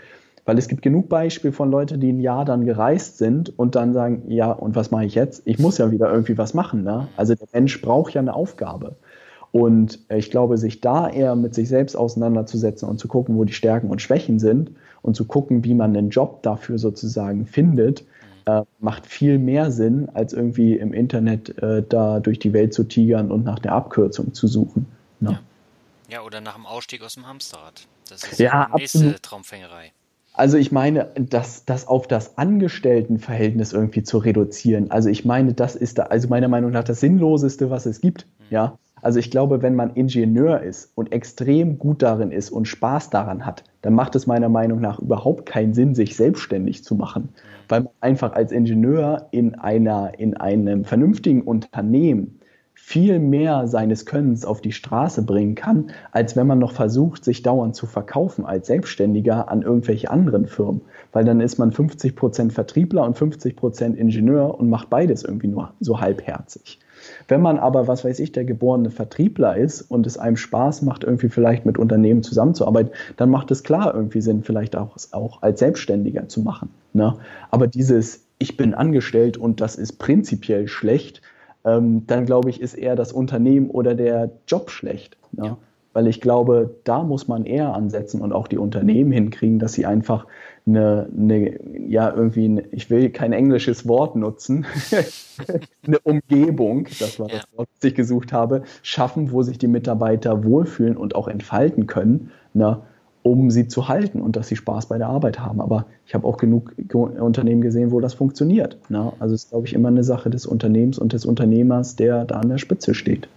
Weil es gibt genug Beispiele von Leuten, die ein Jahr dann gereist sind und dann sagen, ja, und was mache ich jetzt? Ich muss ja wieder irgendwie was machen. Ne? Also der Mensch braucht ja eine Aufgabe. Und ich glaube, sich da eher mit sich selbst auseinanderzusetzen und zu gucken, wo die Stärken und Schwächen sind und zu gucken, wie man einen Job dafür sozusagen findet, äh, macht viel mehr Sinn, als irgendwie im Internet äh, da durch die Welt zu tigern und nach der Abkürzung zu suchen. Ne? Ja. ja. oder nach dem Ausstieg aus dem Hamsterrad. Das ist ja, die nächste absolut. Traumfängerei. Also ich meine, das, das auf das Angestelltenverhältnis irgendwie zu reduzieren. Also ich meine, das ist da, also meiner Meinung nach das Sinnloseste, was es gibt. Mhm. Ja. Also ich glaube, wenn man Ingenieur ist und extrem gut darin ist und Spaß daran hat, dann macht es meiner Meinung nach überhaupt keinen Sinn, sich selbstständig zu machen, mhm. weil man einfach als Ingenieur in einer, in einem vernünftigen Unternehmen viel mehr seines Könnens auf die Straße bringen kann, als wenn man noch versucht, sich dauernd zu verkaufen als Selbstständiger an irgendwelche anderen Firmen. Weil dann ist man 50 Prozent Vertriebler und 50 Prozent Ingenieur und macht beides irgendwie nur so halbherzig. Wenn man aber, was weiß ich, der geborene Vertriebler ist und es einem Spaß macht, irgendwie vielleicht mit Unternehmen zusammenzuarbeiten, dann macht es klar irgendwie Sinn, vielleicht auch, auch als Selbstständiger zu machen. Ne? Aber dieses, ich bin angestellt und das ist prinzipiell schlecht, ähm, dann glaube ich, ist eher das Unternehmen oder der Job schlecht. Ne? Ja. Weil ich glaube, da muss man eher ansetzen und auch die Unternehmen hinkriegen, dass sie einfach eine, eine ja, irgendwie, eine, ich will kein englisches Wort nutzen, <laughs> eine Umgebung, das war das Wort, das ich gesucht habe, schaffen, wo sich die Mitarbeiter wohlfühlen und auch entfalten können. Ne? Um sie zu halten und dass sie Spaß bei der Arbeit haben. Aber ich habe auch genug Unternehmen gesehen, wo das funktioniert. Ne? Also es ist, glaube ich, immer eine Sache des Unternehmens und des Unternehmers, der da an der Spitze steht.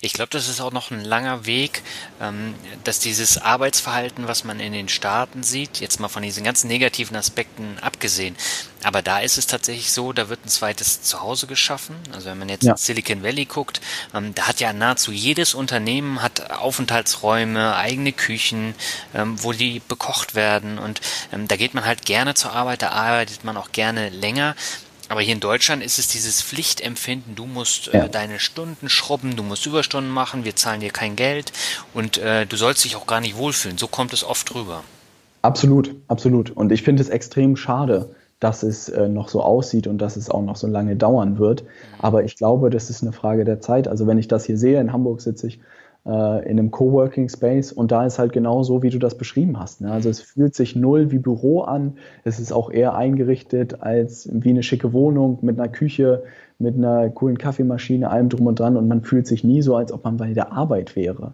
Ich glaube, das ist auch noch ein langer Weg, ähm, dass dieses Arbeitsverhalten, was man in den Staaten sieht, jetzt mal von diesen ganzen negativen Aspekten abgesehen, aber da ist es tatsächlich so, da wird ein zweites Zuhause geschaffen. Also wenn man jetzt ja. in Silicon Valley guckt, ähm, da hat ja nahezu jedes Unternehmen hat Aufenthaltsräume, eigene Küchen, ähm, wo die bekocht werden und da geht man halt gerne zur Arbeit, da arbeitet man auch gerne länger. Aber hier in Deutschland ist es dieses Pflichtempfinden, du musst äh, ja. deine Stunden schrubben, du musst Überstunden machen, wir zahlen dir kein Geld und äh, du sollst dich auch gar nicht wohlfühlen. So kommt es oft rüber. Absolut, absolut. Und ich finde es extrem schade, dass es äh, noch so aussieht und dass es auch noch so lange dauern wird. Mhm. Aber ich glaube, das ist eine Frage der Zeit. Also wenn ich das hier sehe, in Hamburg sitze ich äh, in einem Coworking Space und da ist halt genau so, wie du das beschrieben hast. Ne? Also es fühlt sich null wie Büro an. Es ist auch eher eingerichtet als wie eine schicke Wohnung mit einer Küche, mit einer coolen Kaffeemaschine, allem drum und dran und man fühlt sich nie so, als ob man bei der Arbeit wäre. Mhm.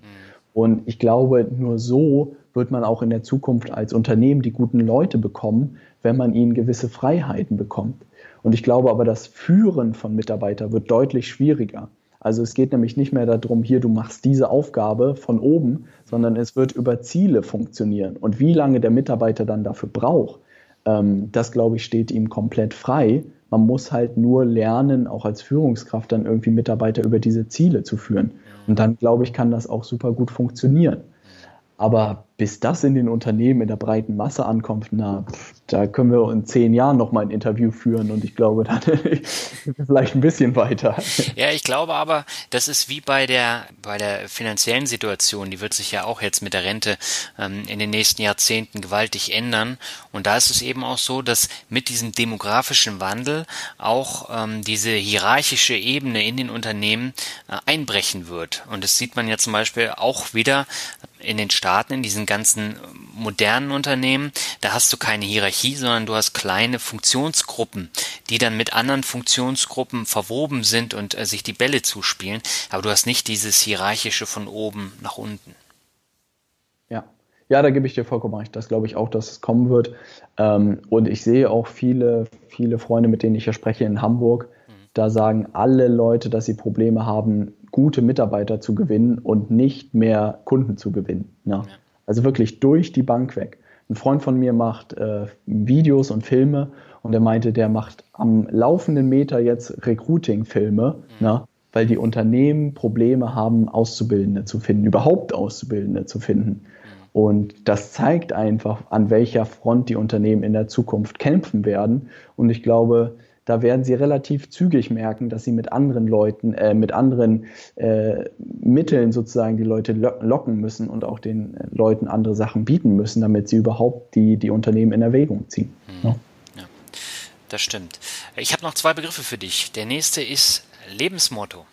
Und ich glaube, nur so wird man auch in der Zukunft als Unternehmen die guten Leute bekommen, wenn man ihnen gewisse Freiheiten bekommt. Und ich glaube aber, das Führen von Mitarbeitern wird deutlich schwieriger. Also es geht nämlich nicht mehr darum, hier, du machst diese Aufgabe von oben, sondern es wird über Ziele funktionieren. Und wie lange der Mitarbeiter dann dafür braucht, ähm, das, glaube ich, steht ihm komplett frei. Man muss halt nur lernen, auch als Führungskraft dann irgendwie Mitarbeiter über diese Ziele zu führen. Und dann, glaube ich, kann das auch super gut funktionieren. Aber bis das in den Unternehmen in der breiten Masse ankommt, na, da können wir in zehn Jahren noch mal ein Interview führen und ich glaube, <laughs> dann <laughs> vielleicht ein bisschen weiter. Ja, ich glaube aber, das ist wie bei der bei der finanziellen Situation, die wird sich ja auch jetzt mit der Rente ähm, in den nächsten Jahrzehnten gewaltig ändern. Und da ist es eben auch so, dass mit diesem demografischen Wandel auch ähm, diese hierarchische Ebene in den Unternehmen äh, einbrechen wird. Und das sieht man ja zum Beispiel auch wieder in den Staaten, in diesen ganzen modernen Unternehmen, da hast du keine Hierarchie, sondern du hast kleine Funktionsgruppen, die dann mit anderen Funktionsgruppen verwoben sind und äh, sich die Bälle zuspielen. Aber du hast nicht dieses hierarchische von oben nach unten. Ja. Ja, da gebe ich dir vollkommen recht. Das glaube ich auch, dass es kommen wird. Ähm, und ich sehe auch viele, viele Freunde, mit denen ich ja spreche in Hamburg, mhm. da sagen alle Leute, dass sie Probleme haben, gute Mitarbeiter zu gewinnen und nicht mehr Kunden zu gewinnen. Ja. Also wirklich durch die Bank weg. Ein Freund von mir macht äh, Videos und Filme und er meinte, der macht am laufenden Meter jetzt Recruiting-Filme, mhm. weil die Unternehmen Probleme haben, Auszubildende zu finden, überhaupt Auszubildende zu finden. Mhm. Und das zeigt einfach, an welcher Front die Unternehmen in der Zukunft kämpfen werden. Und ich glaube, da werden sie relativ zügig merken, dass sie mit anderen Leuten, äh, mit anderen äh, Mitteln sozusagen die Leute locken müssen und auch den äh, Leuten andere Sachen bieten müssen, damit sie überhaupt die, die Unternehmen in Erwägung ziehen. Mhm. Ja. ja. das stimmt. Ich habe noch zwei Begriffe für dich. Der nächste ist Lebensmotto.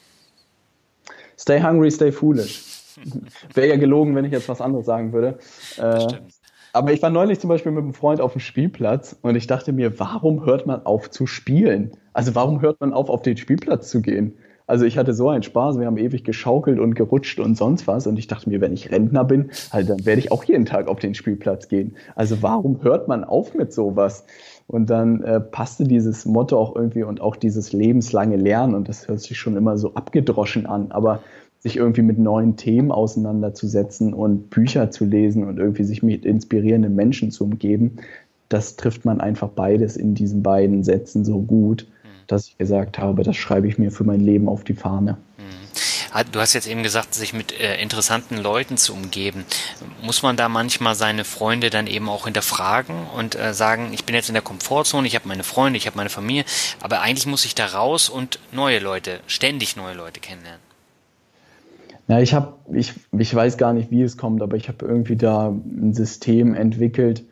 Stay hungry, stay foolish. <laughs> Wäre ja gelogen, wenn ich jetzt was anderes sagen würde. Das äh, stimmt. Aber ich war neulich zum Beispiel mit einem Freund auf dem Spielplatz und ich dachte mir, warum hört man auf zu spielen? Also warum hört man auf, auf den Spielplatz zu gehen? Also ich hatte so einen Spaß, wir haben ewig geschaukelt und gerutscht und sonst was und ich dachte mir, wenn ich Rentner bin, halt, dann werde ich auch jeden Tag auf den Spielplatz gehen. Also warum hört man auf mit sowas? Und dann äh, passte dieses Motto auch irgendwie und auch dieses lebenslange Lernen und das hört sich schon immer so abgedroschen an, aber sich irgendwie mit neuen Themen auseinanderzusetzen und Bücher zu lesen und irgendwie sich mit inspirierenden Menschen zu umgeben, das trifft man einfach beides in diesen beiden Sätzen so gut, dass ich gesagt habe, das schreibe ich mir für mein Leben auf die Fahne. Mhm. Du hast jetzt eben gesagt, sich mit äh, interessanten Leuten zu umgeben. Muss man da manchmal seine Freunde dann eben auch hinterfragen und äh, sagen, ich bin jetzt in der Komfortzone, ich habe meine Freunde, ich habe meine Familie, aber eigentlich muss ich da raus und neue Leute, ständig neue Leute kennenlernen? Ja, ich habe, ich, ich weiß gar nicht, wie es kommt, aber ich habe irgendwie da ein System entwickelt,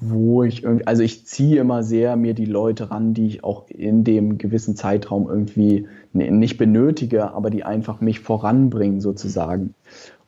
wo ich irgendwie, also ich ziehe immer sehr mir die Leute ran, die ich auch in dem gewissen Zeitraum irgendwie nicht benötige, aber die einfach mich voranbringen sozusagen.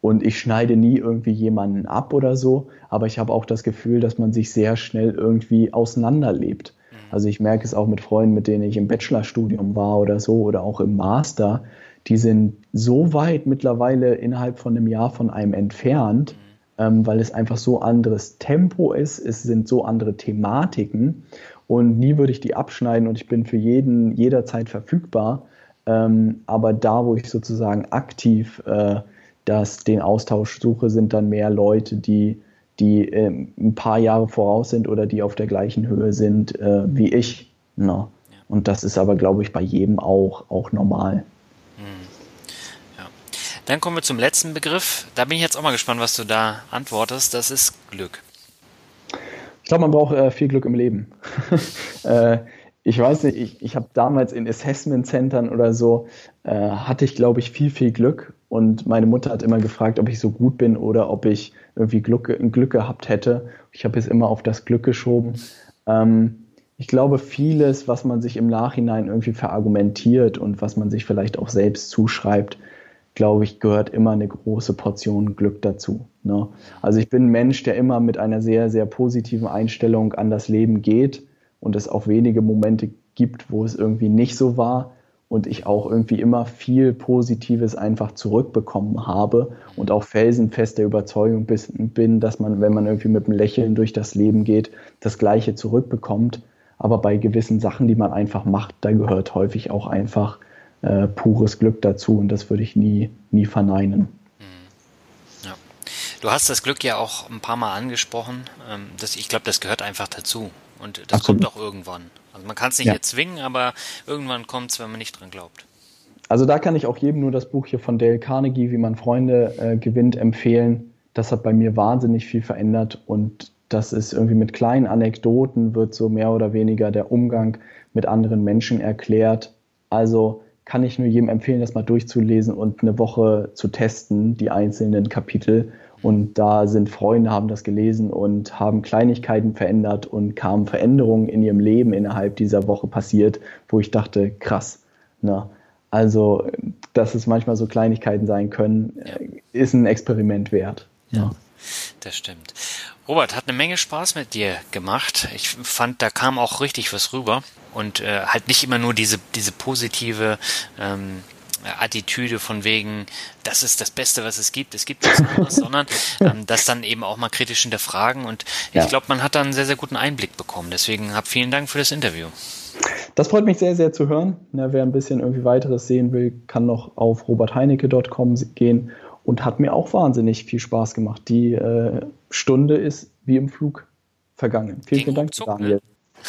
Und ich schneide nie irgendwie jemanden ab oder so, aber ich habe auch das Gefühl, dass man sich sehr schnell irgendwie auseinanderlebt. Mhm. Also ich merke es auch mit Freunden, mit denen ich im Bachelorstudium war oder so oder auch im Master, die sind so weit mittlerweile innerhalb von einem Jahr von einem entfernt, ähm, weil es einfach so anderes Tempo ist, es sind so andere Thematiken und nie würde ich die abschneiden und ich bin für jeden jederzeit verfügbar. Ähm, aber da, wo ich sozusagen aktiv äh, das, den Austausch suche, sind dann mehr Leute, die, die äh, ein paar Jahre voraus sind oder die auf der gleichen Höhe sind äh, wie ich. Ne? Und das ist aber, glaube ich, bei jedem auch, auch normal. Dann kommen wir zum letzten Begriff. Da bin ich jetzt auch mal gespannt, was du da antwortest. Das ist Glück. Ich glaube, man braucht äh, viel Glück im Leben. <laughs> äh, ich weiß nicht, ich, ich habe damals in Assessment-Centern oder so, äh, hatte ich, glaube ich, viel, viel Glück. Und meine Mutter hat immer gefragt, ob ich so gut bin oder ob ich irgendwie Glück, Glück gehabt hätte. Ich habe es immer auf das Glück geschoben. Ähm, ich glaube, vieles, was man sich im Nachhinein irgendwie verargumentiert und was man sich vielleicht auch selbst zuschreibt, glaube ich, gehört immer eine große Portion Glück dazu. Ne? Also ich bin ein Mensch, der immer mit einer sehr, sehr positiven Einstellung an das Leben geht und es auch wenige Momente gibt, wo es irgendwie nicht so war und ich auch irgendwie immer viel Positives einfach zurückbekommen habe und auch felsenfest der Überzeugung bin, dass man, wenn man irgendwie mit einem Lächeln durch das Leben geht, das Gleiche zurückbekommt. Aber bei gewissen Sachen, die man einfach macht, da gehört häufig auch einfach äh, pures Glück dazu und das würde ich nie, nie verneinen. Ja. Du hast das Glück ja auch ein paar Mal angesprochen. Ähm, das, ich glaube, das gehört einfach dazu. Und das Absolut. kommt auch irgendwann. Also man kann es nicht ja. erzwingen, aber irgendwann kommt es, wenn man nicht dran glaubt. Also da kann ich auch jedem nur das Buch hier von Dale Carnegie, wie man Freunde äh, gewinnt, empfehlen. das hat bei mir wahnsinnig viel verändert und das ist irgendwie mit kleinen Anekdoten wird so mehr oder weniger der Umgang mit anderen Menschen erklärt. Also kann ich nur jedem empfehlen, das mal durchzulesen und eine Woche zu testen, die einzelnen Kapitel. Und da sind Freunde, haben das gelesen und haben Kleinigkeiten verändert und kamen Veränderungen in ihrem Leben innerhalb dieser Woche passiert, wo ich dachte, krass. Ne? Also, dass es manchmal so Kleinigkeiten sein können, ja. ist ein Experiment wert. Ja. ja. Das stimmt. Robert, hat eine Menge Spaß mit dir gemacht. Ich fand, da kam auch richtig was rüber. Und äh, halt nicht immer nur diese, diese positive ähm, Attitüde von wegen, das ist das Beste, was es gibt, es gibt nichts anderes, <laughs> sondern ähm, das dann eben auch mal kritisch hinterfragen. Und ich ja. glaube, man hat da einen sehr, sehr guten Einblick bekommen. Deswegen hab vielen Dank für das Interview. Das freut mich sehr, sehr zu hören. Ja, wer ein bisschen irgendwie weiteres sehen will, kann noch auf robertheinecke.com gehen und hat mir auch wahnsinnig viel Spaß gemacht. Die äh, Stunde ist wie im Flug vergangen. Vielen, vielen Dank, Daniel. Ne?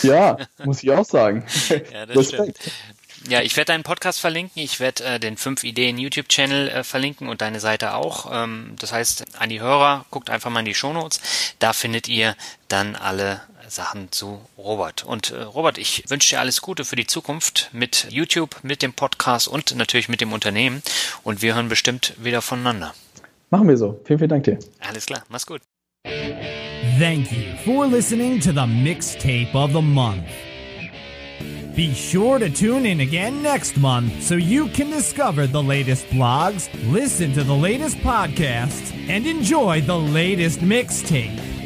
Ja, <laughs> muss ich auch sagen. ja, das stimmt. Ja, ich werde deinen Podcast verlinken, ich werde äh, den 5 Ideen YouTube-Channel äh, verlinken und deine Seite auch. Ähm, das heißt, an die Hörer, guckt einfach mal in die Shownotes. Da findet ihr dann alle Sachen zu Robert. Und äh, Robert, ich wünsche dir alles Gute für die Zukunft mit YouTube, mit dem Podcast und natürlich mit dem Unternehmen. Und wir hören bestimmt wieder voneinander. Machen wir so. Vielen, vielen Dank dir. Alles klar, mach's gut. Thank you for listening to the mixtape of the month. Be sure to tune in again next month so you can discover the latest blogs, listen to the latest podcasts, and enjoy the latest mixtape.